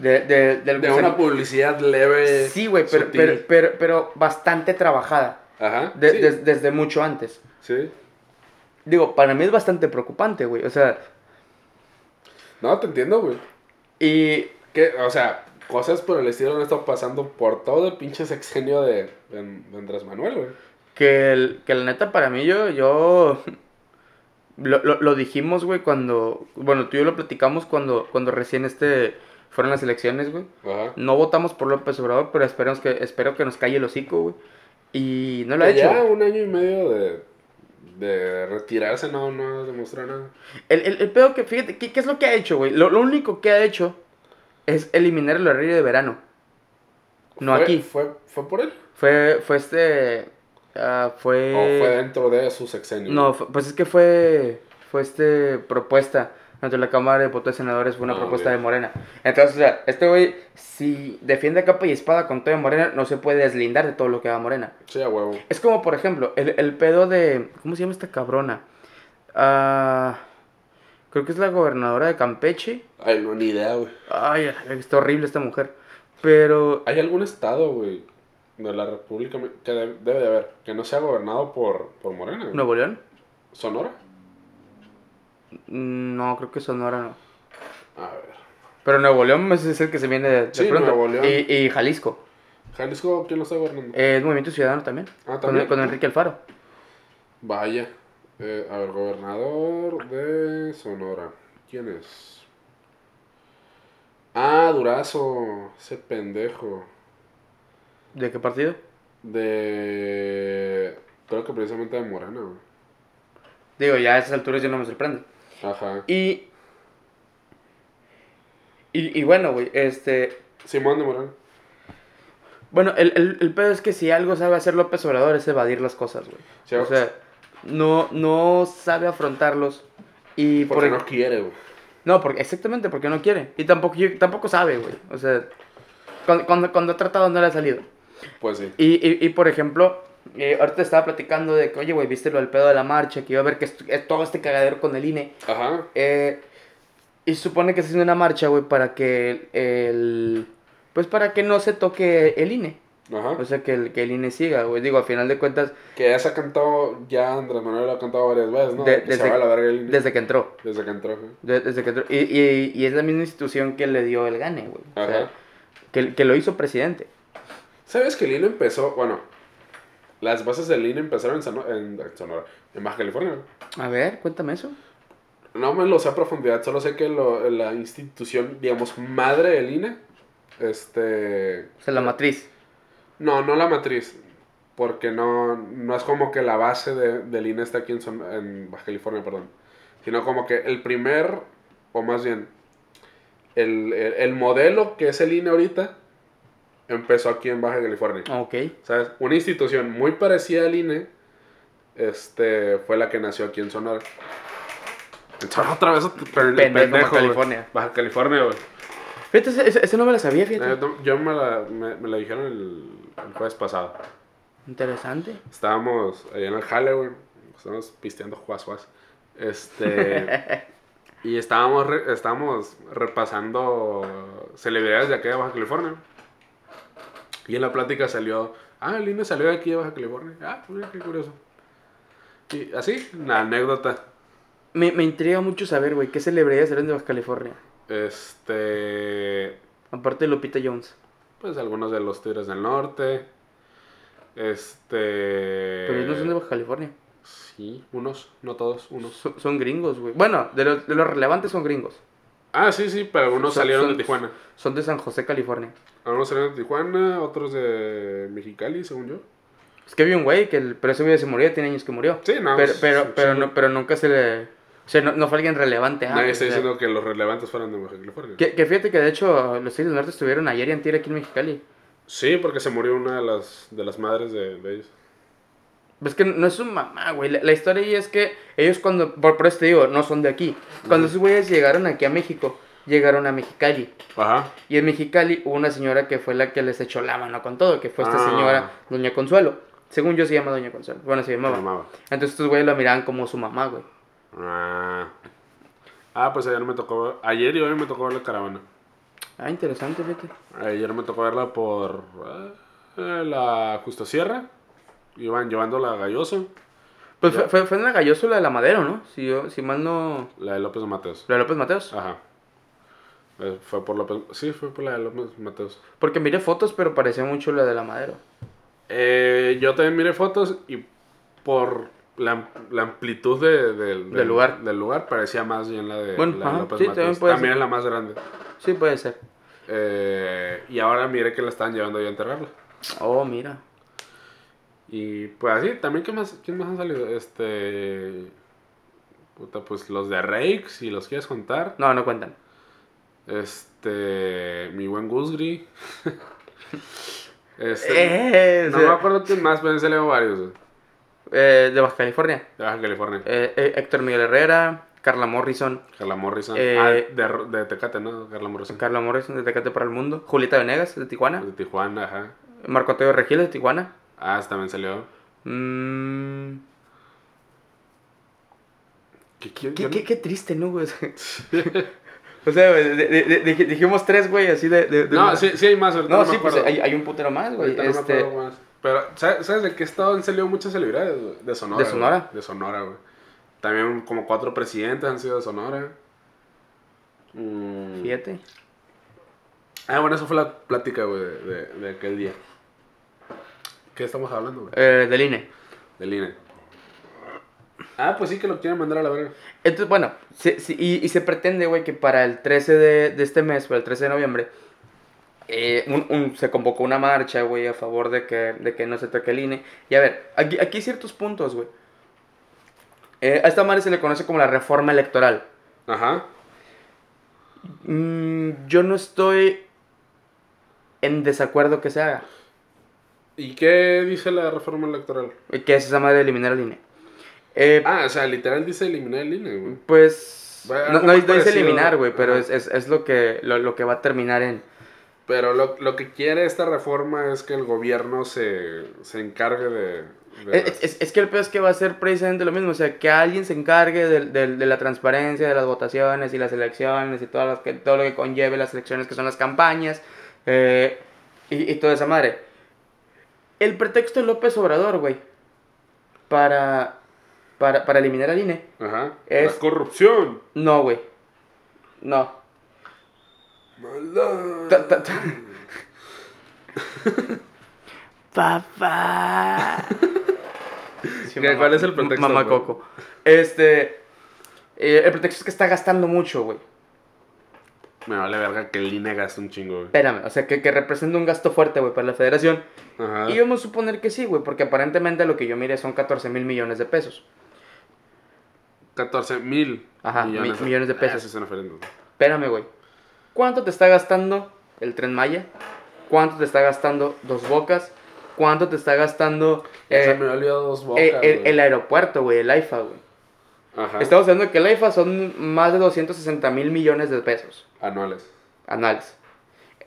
de, de, del De una publicidad leve. Sí, güey, pero, pero, pero, pero bastante trabajada. Ajá. de- sí. des- desde mucho antes. sí. Digo, para mí es bastante preocupante, güey. O sea, No, te entiendo, güey. y Que, o sea, cosas por el estilo han estado pasando por todo el pinche sexenio de, de, de Andrés Manuel, güey. que, el, que la neta para mí yo, yo lo, lo, lo dijimos, güey, cuando, bueno, tú y yo lo platicamos cuando, cuando recién este fueron las elecciones, güey. Ajá. No votamos por López Obrador, pero esperemos que, espero que nos calle el hocico, güey. Y no lo ha hecho. ya un año y medio de, de retirarse no, no demostró nada. El, el, el pedo que, fíjate, ¿qué, qué es lo que ha hecho, güey? Lo, lo único que ha hecho es eliminar el horario de verano. No ¿Fue- aquí. ¿Fue, fue por él? Fue, fue este. ah, fue. ¿O fue dentro de su sexenio? No, fue- pues es que fue. Fue este. Propuesta ante la Cámara de Diputados y Senadores. Fue una Ah, propuesta de Morena. Entonces, o sea, este güey, si defiende a capa y espada con todo de Morena, no se puede deslindar de todo lo que haga Morena. Sí, a huevo. Es como, por ejemplo, el, el pedo de. ¿Cómo se llama esta cabrona? Ah. creo que es la gobernadora de Campeche. Ay, no, ni idea, güey. Ay, está horrible esta mujer. Pero. ¿Hay algún estado, güey, de la República que de- debe de haber, que no sea gobernado por, por Morena? güey? ¿Nuevo León? ¿Sonora? Mm, No, creo que Sonora no. A ver. Pero Nuevo León es el que se viene de, Sí, pronto. Nuevo León. Y, y Jalisco. ¿Jalisco quién lo está gobernando? Eh, es Movimiento Ciudadano también. ah, también. con Enrique Alfaro. Vaya. Eh, a ver, gobernador de Sonora. ¿Quién es? Ah, Durazo, ese pendejo. ¿De qué partido? De. Creo que precisamente de Morena, güey. Digo, ya a esas alturas ya no me sorprende. Ajá. Y. Y, y bueno, güey, este. Simón de Morena. Bueno, el, el, el pedo es que si algo sabe hacer López Obrador es evadir las cosas, güey. Sí, o sea, no, no sabe afrontarlos. Y por Porque ej- no quiere, güey. No, porque, exactamente, porque no quiere. Y tampoco, tampoco sabe, güey. O sea, cuando, cuando, cuando ha tratado no le ha salido. Pues sí. Y, y, y por ejemplo, eh, ahorita estaba platicando de que, oye, güey, viste lo del pedo de la marcha, que iba a ver que est- eh, todo este cagadero con el INE. Ajá. Eh, y se supone que se haciendo una marcha, güey, para que el... Pues para que no se toque el INE. Ajá. O sea, que el, que el INE siga, güey. Digo, a final de cuentas, Que ya se ha cantado, ya Andrés Manuel lo ha cantado varias veces, ¿no? De- que se desde- va a la verga el INE. desde que entró. Desde que entró, güey. De- desde que entró. Y, y, y es la misma institución que le dio el gane, güey. O sea, Ajá. que, que lo hizo presidente. ¿Sabes que el INE empezó? Bueno, las bases del INE empezaron en, Sano- en, en Sonora, en Baja California. A ver, cuéntame eso. No me lo sé a profundidad, solo sé que lo- la institución, digamos, madre del INE, este... O sea, la matriz. No, no la matriz, porque no, no es como que la base de- del INE está aquí en, Son- en Baja California, perdón. Sino como que el primer, o más bien, el, el, el modelo que es el INE ahorita, empezó aquí en Baja California. Ok. ¿Sabes? Una institución muy parecida al INE, este, fue la que nació aquí en Sonora. Sonora otra vez, pero Pendejo, Baja. California. Baja California, güey. Fíjate, ese, no me la sabía, fíjate. Eh, no, Yo me la, me, me la dijeron el, el jueves pasado. Interesante. Estábamos allá en el jale, güey. Estábamos pisteando juas juas. Este. y estábamos, re- estábamos repasando celebridades de aquí de Baja California. Y en la plática salió. Ah, el INE salió de aquí de Baja California. Ah, mira qué curioso. Y así, una anécdota. Me, me intriga mucho saber, güey, qué celebridades eran de Baja California. Este. Aparte de Lupita Jones. Pues algunos de los Tigres del Norte. Este. Pero ellos no son de Baja California. Sí, unos, no todos, unos. Son, son gringos, güey. Bueno, de los, de los relevantes son gringos. Ah, sí, sí, pero algunos Son- salieron son- de Tijuana. Son de San José, California. Algunos salieron de Tijuana, otros de Mexicali, según yo. Es que había un güey que, el- pero ese güey se murió, tiene años que murió. Sí, no. pero, pero, sí, pero, sí. no, pero nunca se le... O sea, no, no fue alguien relevante. ah, Nadie o está sea, diciendo que los relevantes fueran de Baja California. que, que fíjate que de hecho los Tigres del Norte estuvieron ayer y antier aquí en Mexicali. Sí, porque se murió una de las, de las madres de, de ellos. Pues que no es su mamá, güey. La, la historia ahí es que ellos cuando, por, por eso te digo, no son de aquí. Cuando esos güeyes llegaron aquí a México, llegaron a Mexicali. Ajá. Y en Mexicali hubo una señora que fue la que les echó la mano con todo, que fue esta Ah. señora, Doña Consuelo. Según yo se llama Doña Consuelo. Bueno, se Se llamaba. Entonces estos güeyes la miraban como su mamá, güey. Ah. Ah, pues ayer me tocó Ayer y hoy me tocó ver la caravana. Ah, interesante, fíjate. Ayer me tocó verla por eh, la Justo Sierra. Iban llevándola a Galloso, Pues fue, fue, fue en la Galloso la de la Madero, ¿no? Si, yo, si mal no... la de López Mateos. La de López Mateos. Ajá. Eh, fue por López. Sí, fue por la de López Mateos. Porque miré fotos, pero parecía mucho la de la Madero. Eh, yo también miré fotos y por la, la amplitud de- del- Del lugar. del lugar parecía más bien la de, Bueno, la de López sí, Mateos. también puede También ser. es la más grande. Sí, puede ser. Eh, y ahora miré que la están llevando ya a enterrarla. Oh, mira. Y pues así, también, ¿qué más, ¿quién más han salido? Este. Puta, pues los de Rake, si los quieres contar. No, no cuentan. Este. Mi buen Gusgri. este. Eh, no me acuerdo quién más, pero han salido varios. eh, de Baja California. De Baja California. Eh, eh, Héctor Miguel Herrera, Carla Morrison, Carla Morrison. eh, ah, de, de Tecate, ¿no? Carla Morrison. Carla Morrison de Tecate para el Mundo, Julieta Venegas de Tijuana, De Tijuana, ajá. Marco Antonio Regil de Tijuana. Ah, también salió. Mm, ¿Qué, qué, qué, qué triste, ¿no, güey? o sea, güey, de- de- de- dij- dijimos tres, güey, así de... de- de No, una- sí, sí hay más. No, me sí, pues hay, hay un putero más, güey. No Este, más. Pero, ¿sabes, ¿sabes de qué estado han salido muchas celebridades? De Sonora. ¿De Sonora? güey. De Sonora, güey. También como cuatro presidentes han sido de Sonora. Mm. Fíjate. Ah, bueno, eso fue la plática, güey, de aquel día. ¿Qué estamos hablando, güey? Eh, del INE. Del INE. Ah, pues sí que lo quieren mandar a la verga. Entonces, bueno, se- se- y, y se pretende, güey, que para el 13 de, de este mes, para el 13 de noviembre, eh, un- un- se convocó una marcha, güey, a favor de que, de que no se toque el INE. Y a ver, aquí, aquí hay ciertos puntos, güey. Eh, a esta madre se le conoce como la reforma electoral. Ajá. Mm, yo no estoy en desacuerdo que se haga. ¿Y qué dice la reforma electoral? Que es esa madre de eliminar el INE. Eh, Ah, o sea, literal dice eliminar el INE, güey. pues... No, no, dice eliminar, güey, pero es, es, es lo, que, lo, lo que va a terminar en... Pero lo, lo que quiere esta reforma es que el gobierno se, se encargue de... de Es, es- es que el peor es que va a ser precisamente lo mismo, o sea, que alguien se encargue del- del- de, la transparencia de las votaciones y las elecciones y todo lo que, todo lo que conlleve las elecciones, que son las campañas eh, y, y toda esa madre. El pretexto de López Obrador, güey, para, para, para eliminar al INE, Ajá. es- La corrupción. no, güey, no. Maldad. Ta- ta- ta- Papá. Sí, ¿Qué- cuál es el pretexto, Mamá? Coco. Este. eh, el pretexto es que está gastando mucho, güey. Me vale verga que el INE gaste un chingo, güey. Espérame, o sea, que, que representa un gasto fuerte, güey, para la federación. Ajá. Y vamos a suponer que sí, güey, porque aparentemente lo que yo mire son 14 mil millones de pesos. 14 mil Ajá, mi- millones de pesos. Ah, son diferentes. güey. Espérame, güey. ¿Cuánto te está gastando el tren Maya? ¿Cuánto te está gastando Dos Bocas? ¿Cuánto te está gastando Se eh, me olvidó dos bocas, eh, el, aeropuerto, güey, el AIFA, güey? Ajá. Estamos hablando de que el AIFA son más de 260 mil millones de pesos Anuales. anuales.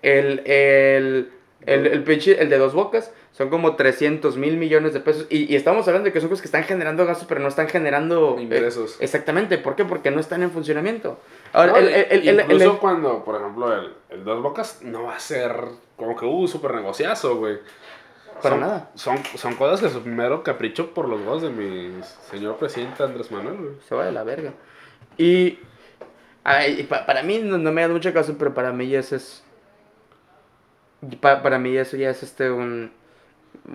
El, el, el, el, pinche- el de Dos Bocas son como 300 mil millones de pesos. Y, y estamos hablando de que son cosas que están generando gastos, pero no están generando... eh, Ingresos. exactamente. ¿Por qué? Porque no están en funcionamiento. Ahora, No, el, el- incluso cuando, por ejemplo, el, el Dos Bocas no va a ser como que, uh, súper negociazo, güey. Para Son- nada. Son, son cosas que su mero capricho por los huevos de mi señor presidente Andrés Manuel, güey. se va de la verga. Y, ay, pa- para mí no, no me da mucho caso, pero para mí eso es... pa- para mí eso ya es este un,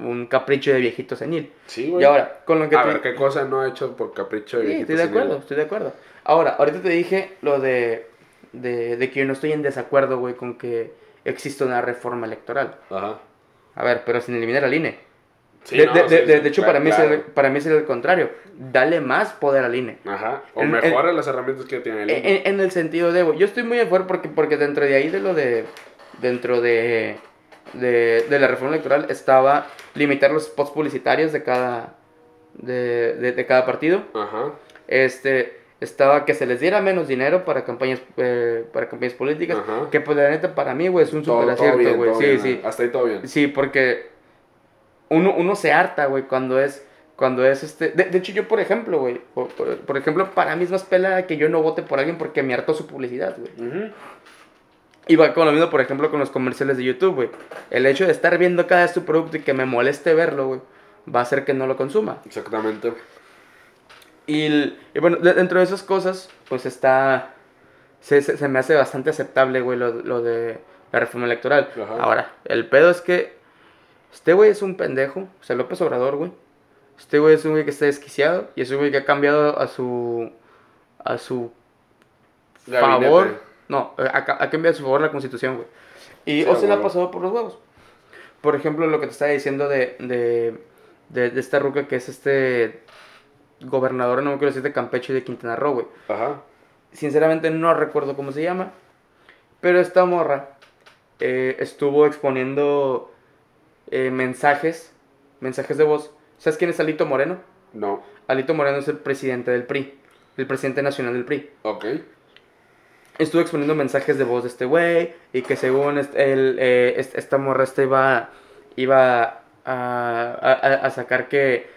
un capricho de viejito senil. Sí, güey. Y ahora, con lo que A tú- ver, ¿qué cosa no ha hecho por capricho de Sí, viejito estoy de senil? acuerdo, estoy de acuerdo. Ahora, ahorita te dije lo de, de, de que yo no estoy en desacuerdo, güey, con que exista una reforma electoral. Ajá. A ver, pero sin eliminar al INE. Sí, de, no, de- sí, de- sí, de hecho, claro, para mí, es el, para mí es el contrario. Dale más poder al INE. Ajá. O En- mejora las herramientas que tiene el INE. en- en el sentido de, yo estoy muy a favor porque, porque dentro de ahí de lo de, dentro de, de, de la reforma electoral estaba limitar los spots publicitarios de cada, de, de, cada partido. Ajá. este estaba que se les diera menos dinero para campañas eh, para campañas políticas Ajá. que pues la neta para mí güey es un super acierto güey sí sí Hasta ahí todo bien. sí porque uno, uno se harta güey cuando es cuando es este de, de hecho yo por ejemplo güey por, por- ejemplo para mí es más pela que yo no vote por alguien porque me hartó su publicidad güey Ujú. y va con lo mismo por ejemplo con los comerciales de YouTube güey el hecho de estar viendo cada vez tu producto y que me moleste verlo güey va a hacer que no lo consuma Exactamente. Y, el- y bueno, de- dentro de esas cosas, pues está. Se, se, se me hace bastante aceptable, güey, lo, lo de la reforma electoral. Ajá. Ahora, el pedo es que. Este güey es un pendejo, o sea, López Obrador, güey. Este güey es un güey que está desquiciado y es un güey que ha cambiado a su. a su Gabinete. favor. No, ha, ha cambiado a su favor la constitución, güey. Y Sí, o se le ha pasado por los huevos. Por ejemplo, lo que te estaba diciendo de, de, de, de esta ruca que es este gobernador, no me quiero decir de Campeche y de Quintana Roo, güey. Ajá. Sinceramente no recuerdo cómo se llama. Pero esta morra eh, estuvo exponiendo eh, mensajes, mensajes de voz. ¿Sabes quién es Alito Moreno? No. Alito Moreno es el presidente del PRI, el presidente nacional del PRI. Ok. Estuvo exponiendo mensajes de voz de este güey y que según est- el, eh, est- esta morra esta iba, iba a, a- a- a sacar que,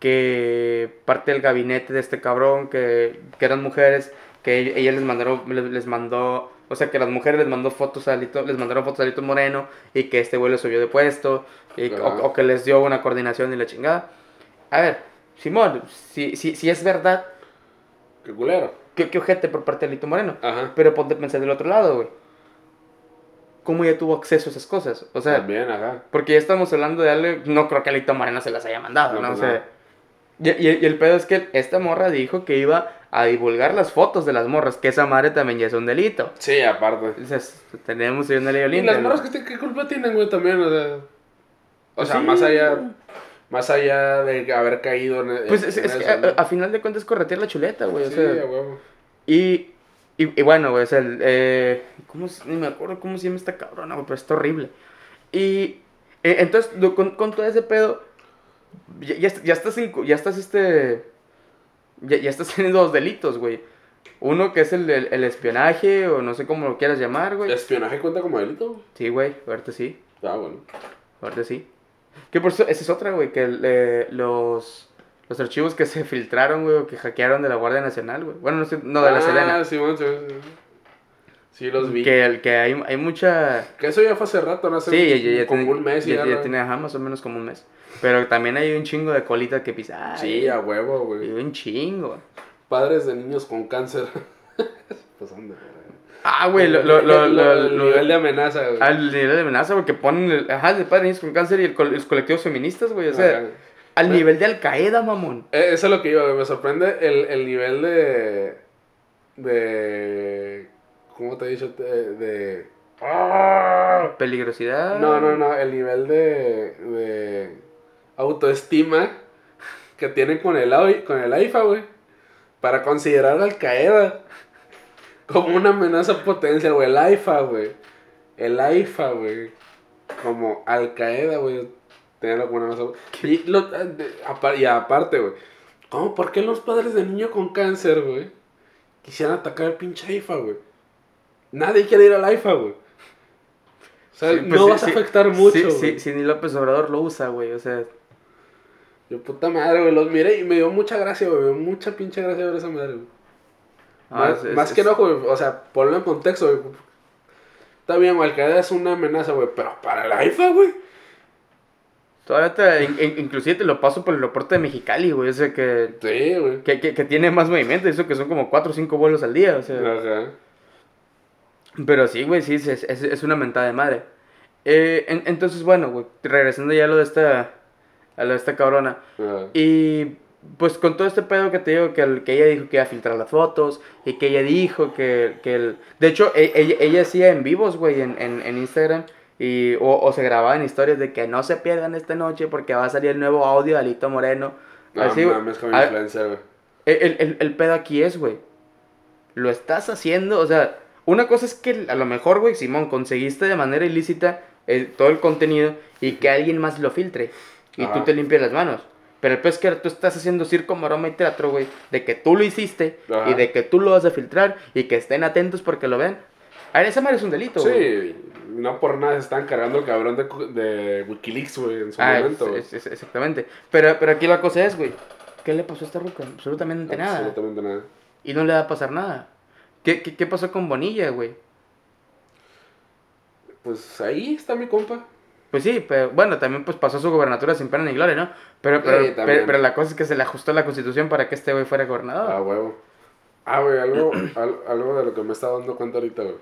que parte del gabinete de este cabrón, que, que eran mujeres, que ella, les, mandaron, les mandó, o sea, que las mujeres les mandó fotos a Alito, les mandaron fotos a Alito Moreno y que este güey le subió de puesto y, o, Ajá. o que les dio una coordinación y la chingada. A ver, Simón, si, si, si es verdad, Qué culero. qué, qué ojete por parte de Alito Moreno. Ajá. Pero ponte a pensar del otro lado, güey. ¿Cómo ya tuvo acceso a esas cosas? O sea, También, ajá. porque ya estamos hablando de algo, no creo que Alito Moreno se las haya mandado, No, ¿no? pues O sea, no. Y, y- y el pedo es que esta morra dijo que iba a divulgar las fotos de las morras, que esa madre también ya es un delito. Sí, aparte. Entonces, tenemos ahí una ley Y las morras, ¿qué, qué culpa tienen, güey, también? O sea, o sea Sí, más allá más allá de haber caído en, Pues en es, es que a, a final de cuentas corretear la chuleta, güey. o Sí, sea, a huevo. y, y, y bueno, güey, o sea, el, eh, ¿cómo, se- ni me acuerdo cómo se llama esta cabrona, güey, pero está horrible. Y eh, entonces, con, con todo ese pedo, ya, ya, est- ya estás, ya estás, este, ya, ya estás teniendo dos delitos, güey. Uno que es el, el, el espionaje, o no sé cómo lo quieras llamar, güey. ¿Espionaje cuenta como delito? Sí, güey, ahorita sí. Ah, bueno. Ahorita sí. Que por eso, esa es otra, güey, que eh, los, los archivos que se filtraron, güey, o que hackearon de la Guardia Nacional, güey. Bueno, no, sé, no de la ah, Selena. Sí, bueno, sí, sí. Sí, los vi. Que, el, que hay, hay mucha... Que eso ya fue hace rato, ¿no? Hace Sí, ya, ya, ya como tiene, un mes. ya, ya, ya tiene, ajá, más o menos como un mes. Pero también hay un chingo de colita que pisar. Sí, a huevo, güey. Un chingo. Padres de niños con cáncer. pues anda. Ah, güey, lo, lo, lo, lo- el nivel de amenaza, güey. Al nivel de amenaza, güey, que ponen, el, ajá, de padres niños con cáncer y el los colectivos feministas, güey, o sea, al nivel de Al Qaeda, mamón. Eh, Eso es lo que güey. Me sorprende el, el nivel de. De. ¿Cómo te he dicho? De. de- ¡Ah! Peligrosidad. No, no, no. El nivel de. de autoestima que tienen con el, con el AIFA, güey. Para considerar Al Qaeda como una amenaza potencial, güey. El AIFA, güey. El AIFA, güey. Como Al Qaeda, güey. Tenerlo como una amenaza. Y, lo- apa- y aparte, güey. ¿Cómo? ¿Por qué los padres de niño con cáncer, güey? Quisieran atacar al pinche AIFA, güey. Nadie quiere ir al AIFA, güey. O sea, Sí, pues no sí, vas a afectar mucho, sí, sí, ni López Obrador lo usa, güey, o sea, Yo, puta madre, güey, los miré y me dio mucha gracia, güey. Me dio mucha pinche gracia ver esa madre, güey. ah, más es- más que no, güey. O sea, ponlo en contexto, güey. Está bien, güey, Al-Qaeda es una amenaza, güey. Pero para el AIFA, güey. Todavía te, in- in- inclusive te lo paso por el aeropuerto de Mexicali, güey, ese que, Sí, güey. que, que, que tiene más movimiento, eso que son como 4 o 5 vuelos al día, o sea. Ajá. Pero sí, güey, sí, es, es, es una mentada de madre. Eh, en- entonces, bueno, güey, regresando ya a lo de esta, a de esta cabrona. Y pues con todo este pedo que te digo, que, el- que ella dijo que iba a filtrar las fotos y que ella dijo que, que el... De hecho, e- ella, ella hacía en vivos, güey, en, en, en Instagram. Y, o, o se grababan historias de que no se pierdan esta noche porque va a salir el nuevo audio de Alito Moreno. No Así, güey. mames, como Ah, influencer, güey. el, el, el pedo aquí es, güey. Lo estás haciendo, o sea, una cosa es que a lo mejor, güey, Simón, conseguiste de manera ilícita el- todo el contenido y que alguien más lo filtre y Ajá. tú te limpias las manos. Pero el es que tú estás haciendo circo, maroma y teatro, güey, de que tú lo hiciste Ajá. y de que tú lo vas a filtrar y que estén atentos porque lo ven. A ver, esa madre es un delito, güey. Sí, no por nada se están cargando el cabrón de, de Wikileaks, güey, en su Ah, momento, es- güey. es- es- exactamente. Pero, pero aquí la cosa es, güey, ¿qué le pasó a esta ruca? Absolutamente nada. Absolutamente nada. Y no le va a pasar nada. ¿Qué, qué, qué pasó con Bonilla, güey? Pues ahí está mi compa. Pues sí, pero bueno, también pues pasó su gobernatura sin pena ni gloria, ¿no? Pero, pero, Sí, pero, pero la cosa es que se le ajustó la constitución para que este güey fuera gobernador. Ah, huevo. Ah, güey, algo, al- algo de lo que me está dando cuenta ahorita, güey.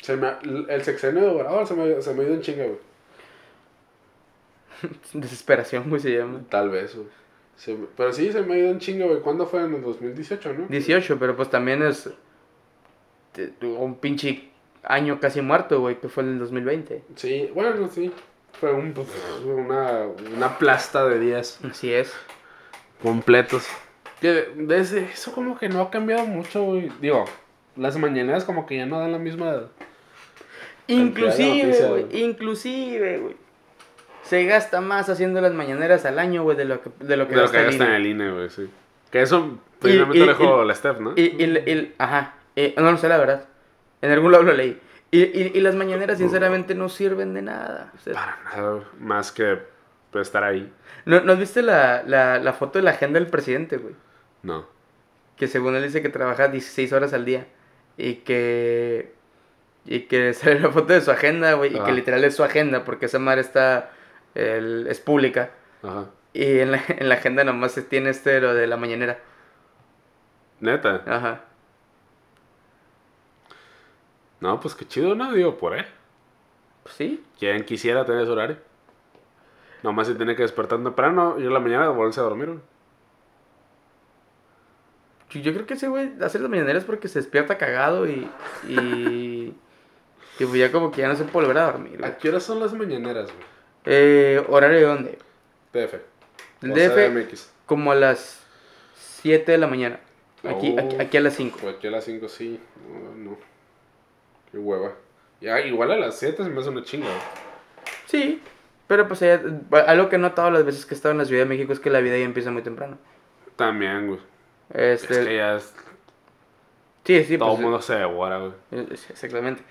Se me, el sexenio de Obrador se me, se me ha ido en chinga, güey. Desesperación, güey, se llama. Tal vez, güey. Se pero sí, se me ha ido en chinga, güey. ¿Cuándo fue? En el 2018, ¿no? 18, pero pues también es un pinche año casi muerto, güey, que fue en el 2020. Sí, bueno, sí. Fue un, pues, una, una plasta de días Así es. completos. Que desde eso como que no ha cambiado mucho, güey. Digo, las mañaneras como que ya no dan la misma... Inclusive, güey, inclusive, güey. Se gasta más haciendo las mañaneras al año, güey, de lo que, de lo que De lo que el gasta en INE. el INE, güey, sí. Que eso finalmente lo dejó la Steph, ¿no? Y, y, y- ajá, eh, no lo sé la verdad. En algún lado lo leí. Y, y, y las mañaneras sinceramente no sirven de nada. O sea, Para nada, más que estar ahí. ¿no, ¿no viste la, la, la foto de la agenda del presidente, güey? No. Que según él dice que trabaja 16 horas al día. Y que... Y que sale la foto de su agenda, güey. Y que literal es su agenda porque esa madre está... el- es pública. Ajá. Y en la, en la agenda nomás se tiene este lo de la mañanera. Neta. Ajá. No, pues qué chido, ¿no? Digo, por él. Pues sí. Quien quisiera tener ese horario. Nomás se tiene que despertar temprano y en la mañana volverse a dormir, güey. Yo, creo que ese güey hace las mañaneras porque se despierta cagado y. Y. y pues ya como que ya no se puede volver a dormir, güey. ¿A qué horas son las mañaneras, güey? Eh, ¿Horario de dónde? DF. El DF, CDMX. como a las 7 de la mañana. Aquí, Oh. aquí, aquí a las 5. Pues aquí a las 5 sí. No, no. Qué hueva. Ya, igual a las 7 se me hace una chinga. Sí, pero pues allá- algo que he notado las veces que he estado en la Ciudad de México es que la vida ya empieza muy temprano. También, güey. Este, Es que ya es, sí, sí, todo pues, el mundo se devora, güey. eh, sí, Exactamente.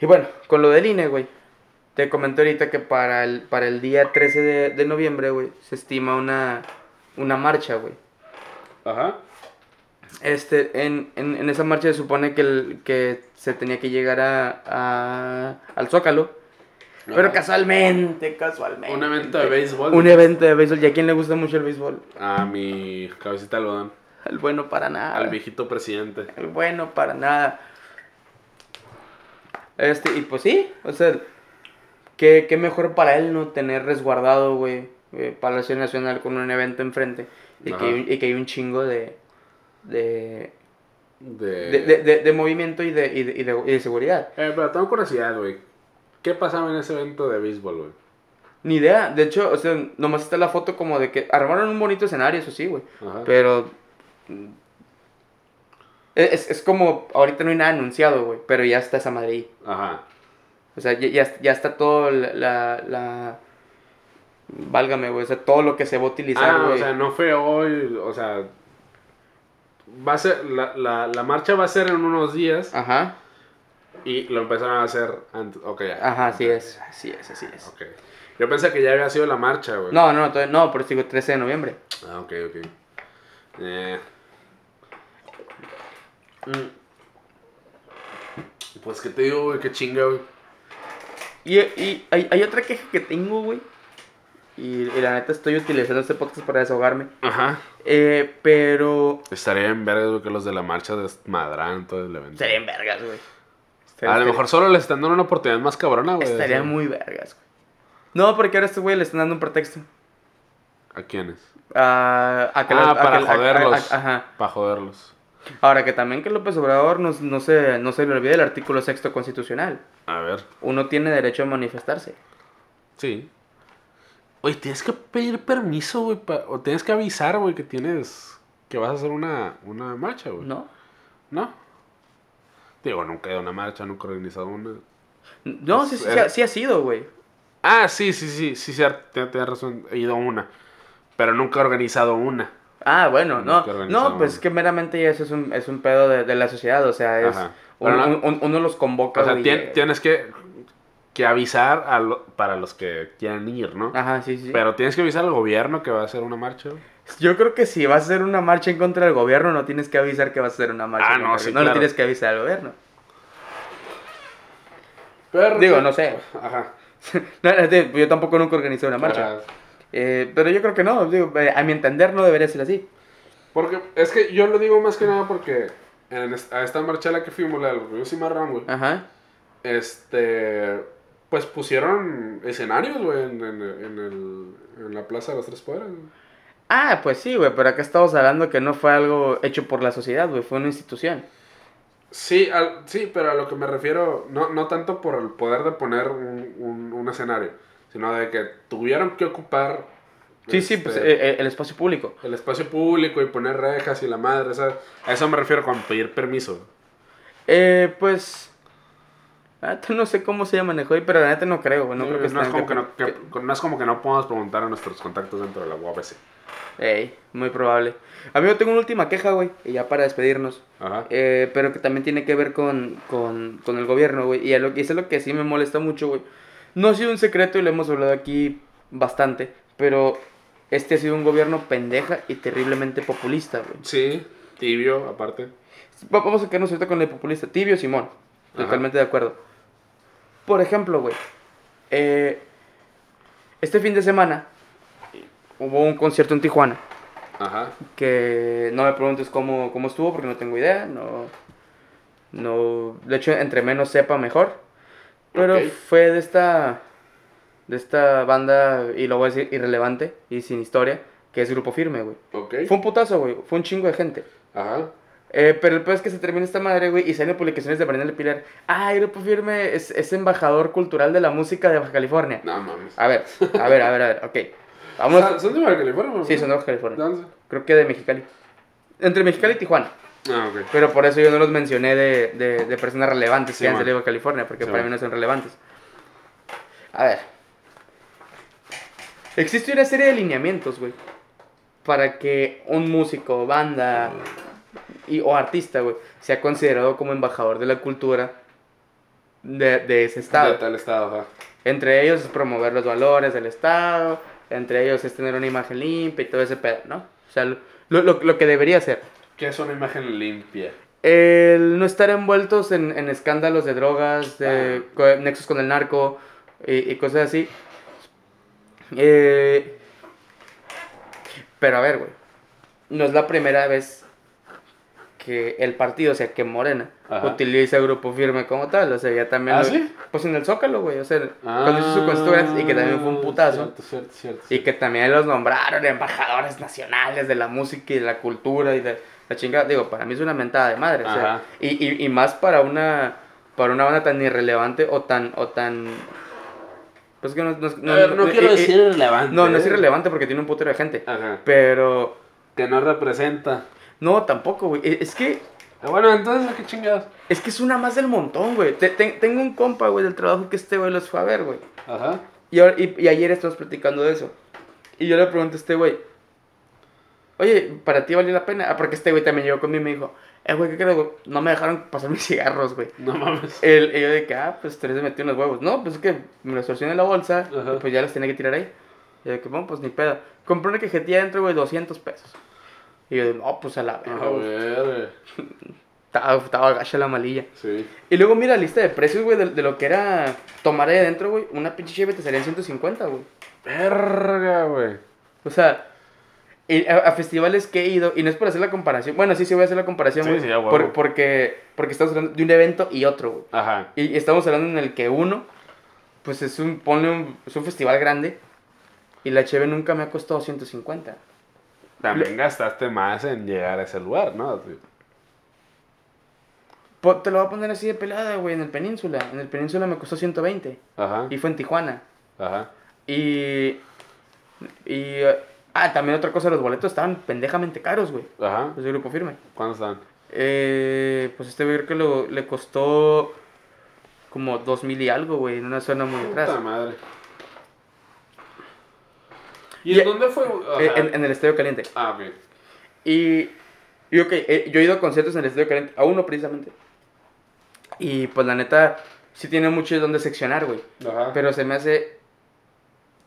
Y bueno, con lo del INE, güey. Te comenté ahorita que para el, para el día 13 de, de noviembre, güey, se estima una, una marcha, güey. Ajá. Este, en, en, en esa marcha se supone que, el- que se tenía que llegar a, a- al Zócalo. Pero casualmente, casualmente. Un evento de béisbol. Un evento de béisbol. ¿Y a quién le gusta mucho el béisbol? A mi cabecita algodón. Al bueno para nada. Al viejito presidente. El bueno para nada. Este, y pues sí, o sea, qué, qué mejor para él no tener resguardado, güey, eh, Palacio Nacional con un evento enfrente y que, y que hay un chingo de, de, De... de, de- de- movimiento y de, y de, y de- y de seguridad. Eh, pero tengo curiosidad, güey. ¿Qué pasaba en ese evento de béisbol, güey? Ni idea, de hecho, o sea, nomás está la foto como de que armaron un bonito escenario, eso sí, güey, pero... mm, Es, es como, ahorita no hay nada anunciado, güey, pero ya está esa madre ahí. Ajá. O sea, ya, ya, ya está todo la, la, la- Válgame, güey. O sea, todo lo que se va a utilizar, Ah, güey. o sea, no fue hoy, o sea... Va a ser, la, la, la marcha va a ser en unos días Ajá. y lo empezaron a hacer antes. Ok, ya. Ajá, así es. Así es, así es. Ok. Yo pensé que ya había sido la marcha, güey. No, no, todavía no, pero digo 13 de noviembre. Ah, ok, ok. Eh. Mm. Pues, ¿qué te digo, güey? Qué chinga, güey. Y, y hay, hay otra queja que tengo, güey. Y, y la neta estoy utilizando este podcast para desahogarme. Ajá. Eh, pero. Estaría en vergas, güey, que los de la marcha desmadran todo el evento. Serían vergas, güey. A Estaría- lo mejor solo les están dando una oportunidad más cabrona, güey. Estaría Así. muy vergas, güey. No, porque ahora este güey le están dando un pretexto. ¿A quiénes? Ah, a que Ah, a para que- a- a- joderlos. a- ajá. Para joderlos. Ahora que también que López Obrador no, no, se, no se le olvide el artículo sexto constitucional. A ver. Uno tiene derecho a manifestarse. Sí. Oye, tienes que pedir permiso, güey. O tienes que avisar, güey, que tienes. Que vas a hacer una, una marcha, güey. ¿No? ¿No? Digo, nunca he ido a una marcha, nunca he organizado una. No, Pues, sí, sí, eh. sí ha- sido, güey. Ah, sí, sí, sí, sí, sí, tienes razón. He ido a una. Pero nunca he organizado una. Ah, bueno, no. No, pues uno. que meramente eso es un, es un pedo de, de la sociedad. O sea, es. Un- un- uno los convoca. O sea, güey, tien- y- tienes que, que avisar a lo- para los que quieran ir, ¿no? Ajá, sí, sí. Pero tienes que avisar al gobierno que va a hacer una marcha. Yo creo que si vas a hacer una marcha en contra del gobierno, no tienes que avisar que vas a hacer una marcha. Ah, no, sí, no le claro. tienes que avisar al gobierno. Pero, Digo, no sé. Ajá. Te- yo tampoco nunca organizé una marcha. Eh, pero yo creo que no. Digo, eh, a mi entender, no debería ser así. Porque es que yo lo digo más que nada porque en a esta marcha a la que fuimos, la del Orgullo Cimarrón, güey, Ajá. este, pues pusieron escenarios, güey, en, en, en el, en la Plaza de los Tres Poderes. Ah, pues sí, güey, pero acá estamos hablando que no fue algo hecho por la sociedad, güey, fue una institución. Sí, al- sí, pero a lo que me refiero, no, no tanto por el poder de poner un, un, un escenario, sino de que tuvieron que ocupar Sí, sí, este, pues eh, eh, el espacio público. el espacio público y poner rejas y la madre, o sea, a eso me refiero con pedir permiso. Eh, pues... neta no sé cómo se manejó ahí, pero la neta no creo, güey, no Sí, creo que no, es como que no, que- no es como que no podamos preguntar a nuestros contactos dentro de la UABC. Ey, muy probable. Amigo, tengo una última queja, güey, y ya para despedirnos. Ajá. Eh, pero que también tiene que ver con, con, con el gobierno, güey. Y, a lo, y eso es lo que sí me molesta mucho, güey. No ha sido un secreto y lo hemos hablado aquí bastante, pero este ha sido un gobierno pendeja y terriblemente populista, güey. Sí, tibio, aparte. Va- Vamos a quedarnos ahorita con el populista. Tibio Simón. Ajá. Totalmente de acuerdo. Por ejemplo, güey. eh, este fin de semana hubo un concierto en Tijuana. Ajá. Que no me preguntes cómo, cómo estuvo porque no tengo idea. No, no, de hecho, entre menos sepa, mejor. Pero fue de esta, de esta banda, y lo voy a decir irrelevante y sin historia, que es Grupo Firme, güey. Ok. Fue un putazo, güey. Fue un chingo de gente. Ajá. Eh, pero el peor es que se termina esta madre, güey, y salen publicaciones de Mariana Pilar. Ah, Grupo Firme es, es embajador cultural de la música de Baja California. No mames. A ver, a ver, a ver, a ver, ok. Vamos. ¿Son- ¿Son de Baja California? Sí, son de Baja ¿De California. dónde? Creo que de Mexicali. Entre Mexicali y Tijuana. Ah, ok. Pero por eso yo no los mencioné de, de, de personas relevantes Sí, que han salido de California, porque Sí, para man. mí no son relevantes. A ver. Existe una serie de lineamientos, güey. Para que un músico, banda y, o artista, güey, sea considerado como embajador de la cultura de, de ese estado. De tal estado, ajá. Entre ellos es promover los valores del Estado, entre ellos es tener una imagen limpia y todo ese pedo, ¿no? O sea, lo, lo- lo que debería ser. ¿Qué es una imagen limpia? El no estar envueltos en, en escándalos de drogas, de Ah. nexos con el narco y, y cosas así. Eh, pero a ver, güey. No es la primera vez que el partido, o sea, que Morena, Ajá. utiliza Grupo Firme como tal. O sea, ya también. ¿Ah, lo- sí? Pues en el Zócalo, güey. O sea, cuando hizo su constitución y que también fue un putazo. Ah, Cierto, cierto, cierto. Y que también los nombraron embajadores nacionales de la música y de la cultura y de la chingada. Digo, para mí es una mentada de madre. o sea, y, y, y más para una para una banda tan irrelevante o tan o tan pues que no, no, ver, no, quiero eh, eh, decir irrelevante. no, no es ¿eh? irrelevante porque tiene un putero de gente. Ajá. Pero Que no representa. No, tampoco, güey. Es que Ah, Bueno, entonces, ¿qué chingados? es que es una más del montón, güey. Te- te- tengo un compa, güey, del trabajo que este güey los fue a ver, güey. Ajá. Y, y, y ayer estamos platicando de eso. Y yo le pregunté a este güey, oye, ¿para ti valió la pena? Ah, porque este güey también llegó conmigo y me dijo, eh, güey, ¿qué crees, güey? No me dejaron pasar mis cigarros, güey. No mames. El, y yo de que, ah, pues tres me metí unos huevos. No, pues es que me los torcí en la bolsa, y pues ya los tenía que tirar ahí. Y yo de que, bueno, pues ni pedo. Compré una cajetilla dentro, güey, 200 pesos. Y yo no, pues a la verga, A ver. Estaba, estaba gacha la malilla. Sí. Y luego mira la lista de precios, güey, de, de lo que era tomar ahí adentro, güey. Una pinche cheve te salía en 150, güey. Verga, güey. O sea, a, a festivales que he ido, y no es por hacer la comparación, bueno, sí, sí voy a hacer la comparación, Sí, güey, sí, por- porque, porque estamos hablando de un evento y otro, güey. Ajá. Y, estamos hablando en el que uno, pues es un, ponle un, es un festival grande, y la cheve nunca me ha costado 150. También gastaste más en llegar a ese lugar, ¿no? Te lo voy a poner así de pelada, güey, en el Península. En el Península me costó 120, Ajá. y fue en Tijuana. Ajá. Y... Y... Ah, también otra cosa, los boletos estaban pendejamente caros, güey. Ajá. Los de Grupo Firme. ¿Cuándo están? Eh, pues este güey que lo, le costó como dos mil y algo, güey, en una zona muy Puta atrás. madre. ¿Y, Y- en dónde fue? Eh, En, en el Estadio Caliente. Ah, ok. Y, y ok, eh, yo he ido a conciertos en el Estadio Caliente, a uno precisamente. Y pues la neta, sí tiene mucho de donde seccionar, güey. Ajá. Pero se me hace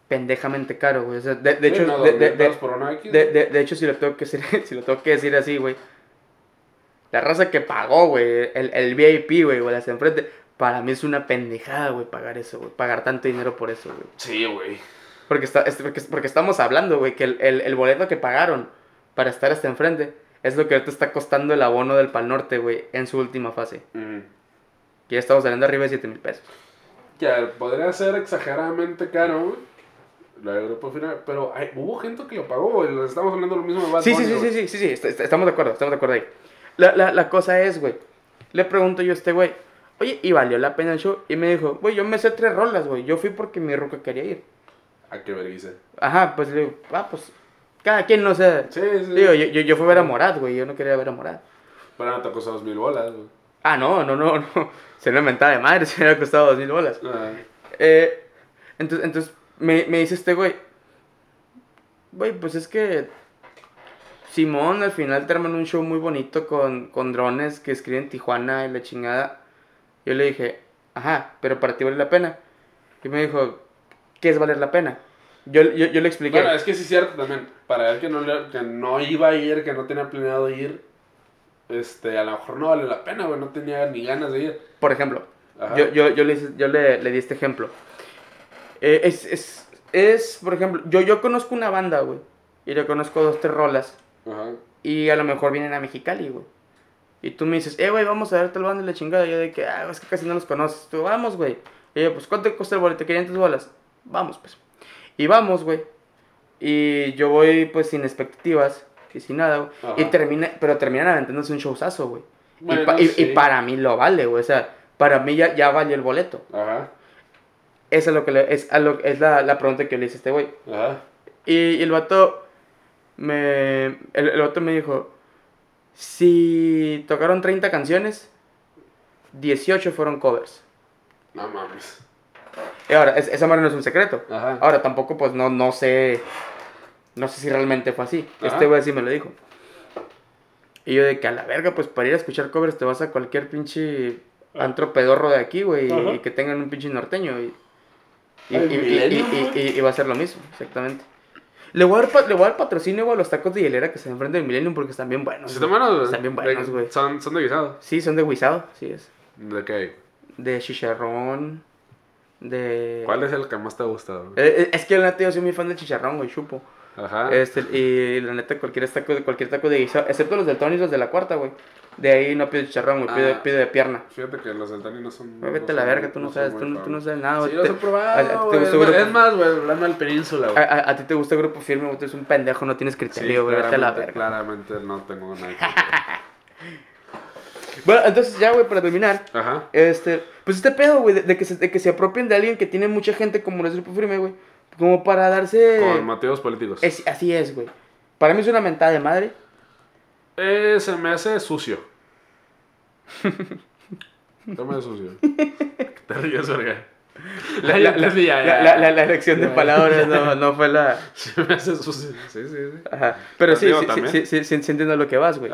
pendejamente caro, güey. O sea, de, de hecho, no, de, de- de- hecho, si lo tengo que decir, si lo tengo que decir así, güey. La raza que pagó, güey, el, el VIP, güey, o las enfrente, para mí es una pendejada, güey, pagar eso, güey. Pagar tanto dinero por eso, güey. Sí, güey. Porque, está, es- porque, porque estamos hablando, güey, que el, el, el boleto que pagaron para estar hasta enfrente es lo que ahorita está costando el abono del Pal Norte, güey, en su última fase. Que ya estamos saliendo arriba de 7 mil pesos. Ya, podría ser exageradamente caro, güey. La de grupo final, pero hay, hubo gente que lo pagó, güey. Les Estamos hablando lo mismo de Bad Sí, sí, Bunny, sí, sí, sí, sí, sí, est- estamos de acuerdo, estamos de acuerdo ahí. La, la, la cosa es, güey, le pregunto yo a este güey, oye, ¿y valió la pena el show? Y me dijo, güey, yo me sé tres rolas, güey, yo fui porque mi ruca quería ir. A qué vergüenza. Ajá, pues le digo, ah, pues, cada quien no sé. Sí, sí. Digo, yo, yo, yo fui a ver a Morad, güey, yo no quería ver a Morad. Pero no te costó dos mil bolas, güey. Ah, no, no, no, no, se me mentada de madre, se me había costado dos mil bolas. Ah, Eh, entonces, entonces me, me dice este güey, güey, pues es que Simón al final te arman un show muy bonito con, con drones que escriben Tijuana y la chingada. Yo le dije, ajá, pero para ti vale la pena. Y me dijo, ¿qué es valer la pena? Yo, yo, yo le expliqué. Bueno, es que sí es cierto también. Para él que no, que no iba a ir, que no tenía planeado ir, este, a lo mejor no vale la pena, güey. No tenía ni ganas de ir. Por ejemplo, Ajá. yo, yo, yo, le, yo le, le di este ejemplo. Eh, es, es, es, por ejemplo, yo, yo conozco una banda, güey. Y le conozco dos, tres rolas. Ajá. Y a lo mejor vienen a Mexicali, güey. Y tú me dices, eh, güey, vamos a ver tal banda y la chingada. Y yo de que, ah, es que casi no los conoces. Tú, vamos, güey. Y yo, pues, ¿cuánto cuesta el boleto? 500 bolas. Vamos, pues. Y vamos, güey. Y yo voy, pues, sin expectativas. que sin nada, güey. Y termina, pero terminan aventándose un showzazo, güey. Y y, y para mí lo vale, güey. O sea, para mí ya, ya valió el boleto. Ajá, Esa es, lo que le- es, a lo- es la, la pregunta que le hice a este güey. ajá. Y, y el vato me. El, el vato me dijo: Si tocaron 30 canciones, 18 fueron covers. No mames. Y ahora, es- esa madre no es un secreto. Ajá. Ahora tampoco, pues no, no sé. No sé si realmente fue así. Ajá. Este güey sí me lo dijo. Y yo de que a la verga, pues para ir a escuchar covers te vas a cualquier pinche antro pedorro de aquí, güey. Ajá. Y que tengan un pinche norteño. Y, y, Ay, y- y- va a ser lo mismo, exactamente. Le voy a dar, le voy a dar patrocinio, güey, a los tacos de hielera que se enfrentan del Millennium porque están bien buenos. ¿Sí güey. están buenos? Están bien buenos, güey. Son, son de guisado. Sí, son de guisado, sí es. ¿De qué? De chicharrón, de... ¿Cuál es el que más te ha gustado? Eh, eh, es que la neta yo soy muy fan del chicharrón, güey, chupo. Ajá. Este, y la neta, cualquier taco, de- cualquier taco de guisado, excepto los del Tony y los de la cuarta, güey. De ahí no pido chicharrón, güey, pido, Ah. pido de pierna. Fíjate que los del Tani no son. Güey, vete no a la son- verga, tú no sabes, tú, tú no sabes nada, güey. Sí, los he a- a probado. güey. Es más, güey, hablando del península, a, güey. a- a ti te gusta grupo firme, güey, tú eres un pendejo, no tienes Sí, criterio, güey, vete a la verga. claramente no tengo nada. Bueno, entonces ya, güey, para terminar, Ajá. este, pues este pedo, güey, de, de que se, de que se apropien de alguien que tiene mucha gente como los grupo firme, güey. Como para darse... Con motivos políticos. Es- así es, güey. Para mí es una mentada de madre. Eh, se me hace sucio. se me hace sucio. Te ríes, verga. La, la, la, la- la- la- la elección de palabras no, no fue la... Se me hace. Sí, sí, sí. Ajá. Pero sí, sí, sí, sí, entiendo lo que vas, güey.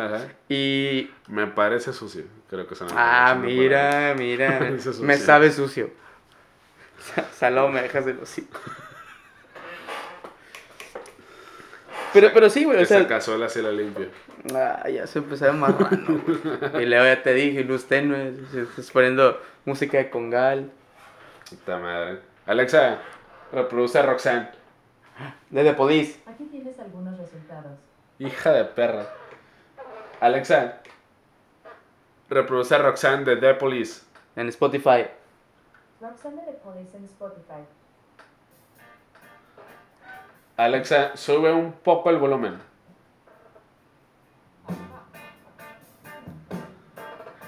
Y... Me parece sucio. Creo que se Ah, mira, mira. Me sabe sucio. Sa- Salado me dejas de hocico. Pero, pero sí, güey, o sea... cazuela sí la limpio. Ah, ya se empezó a marrano, güey. Y luego ya te dije, luz tenue, estás poniendo música de congal. Puta madre. Alexa, reproduce a Roxanne. De The Police. Aquí tienes algunos resultados. Hija de perra. Alexa, reproduce a Roxanne de The Police. En Spotify. Roxanne de Police en Spotify. Alexa, sube un poco el volumen.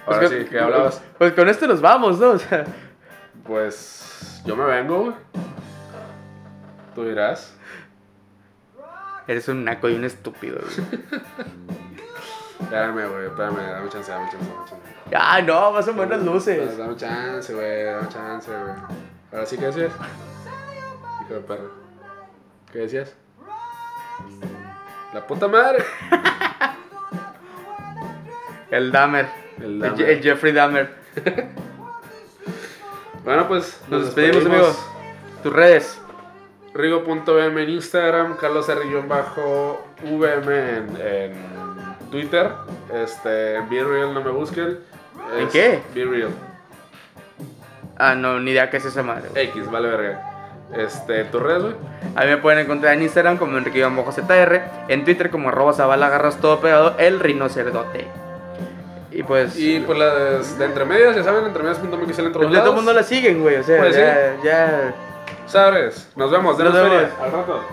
Ahora Pues sí, con- ¿qué hablabas? Pues con esto nos vamos, ¿no? O sea, Pues yo me vengo, güey. Tú dirás. eres un naco y un estúpido, güey. Espérame, güey, espérame, dame chance, dame chance, dame chance. Ah, no, más o menos luces. Dame, chance, güey, dame chance, güey. Ahora sí, ¿qué decías? Hijo de perro. ¿Qué decías? La puta madre. El Dahmer. El El, Dahmer. Je- el Jeffrey Dahmer. Bueno, pues Nos despedimos, amigos. Tus redes. Rigo.vm en Instagram, Carlos R-VM en, en Twitter. Este, Be Real, no me busquen. ¿En qué? Be Real. Ah, no, ni idea qué es esa madre. güey. X, vale verga. Este, tus redes, güey. A mí me pueden encontrar en Instagram como Enrique-ZR, en Twitter como arroba Zabalagarras todo pegado, el rinocerdote. Y pues... Y pues las de entre medias, ya saben, entre medias.mx en todos lados. todo el mundo la siguen, güey. O sea, Pues, ya, ya... Sabes, nos vemos, Nos denos vemos. Al rato.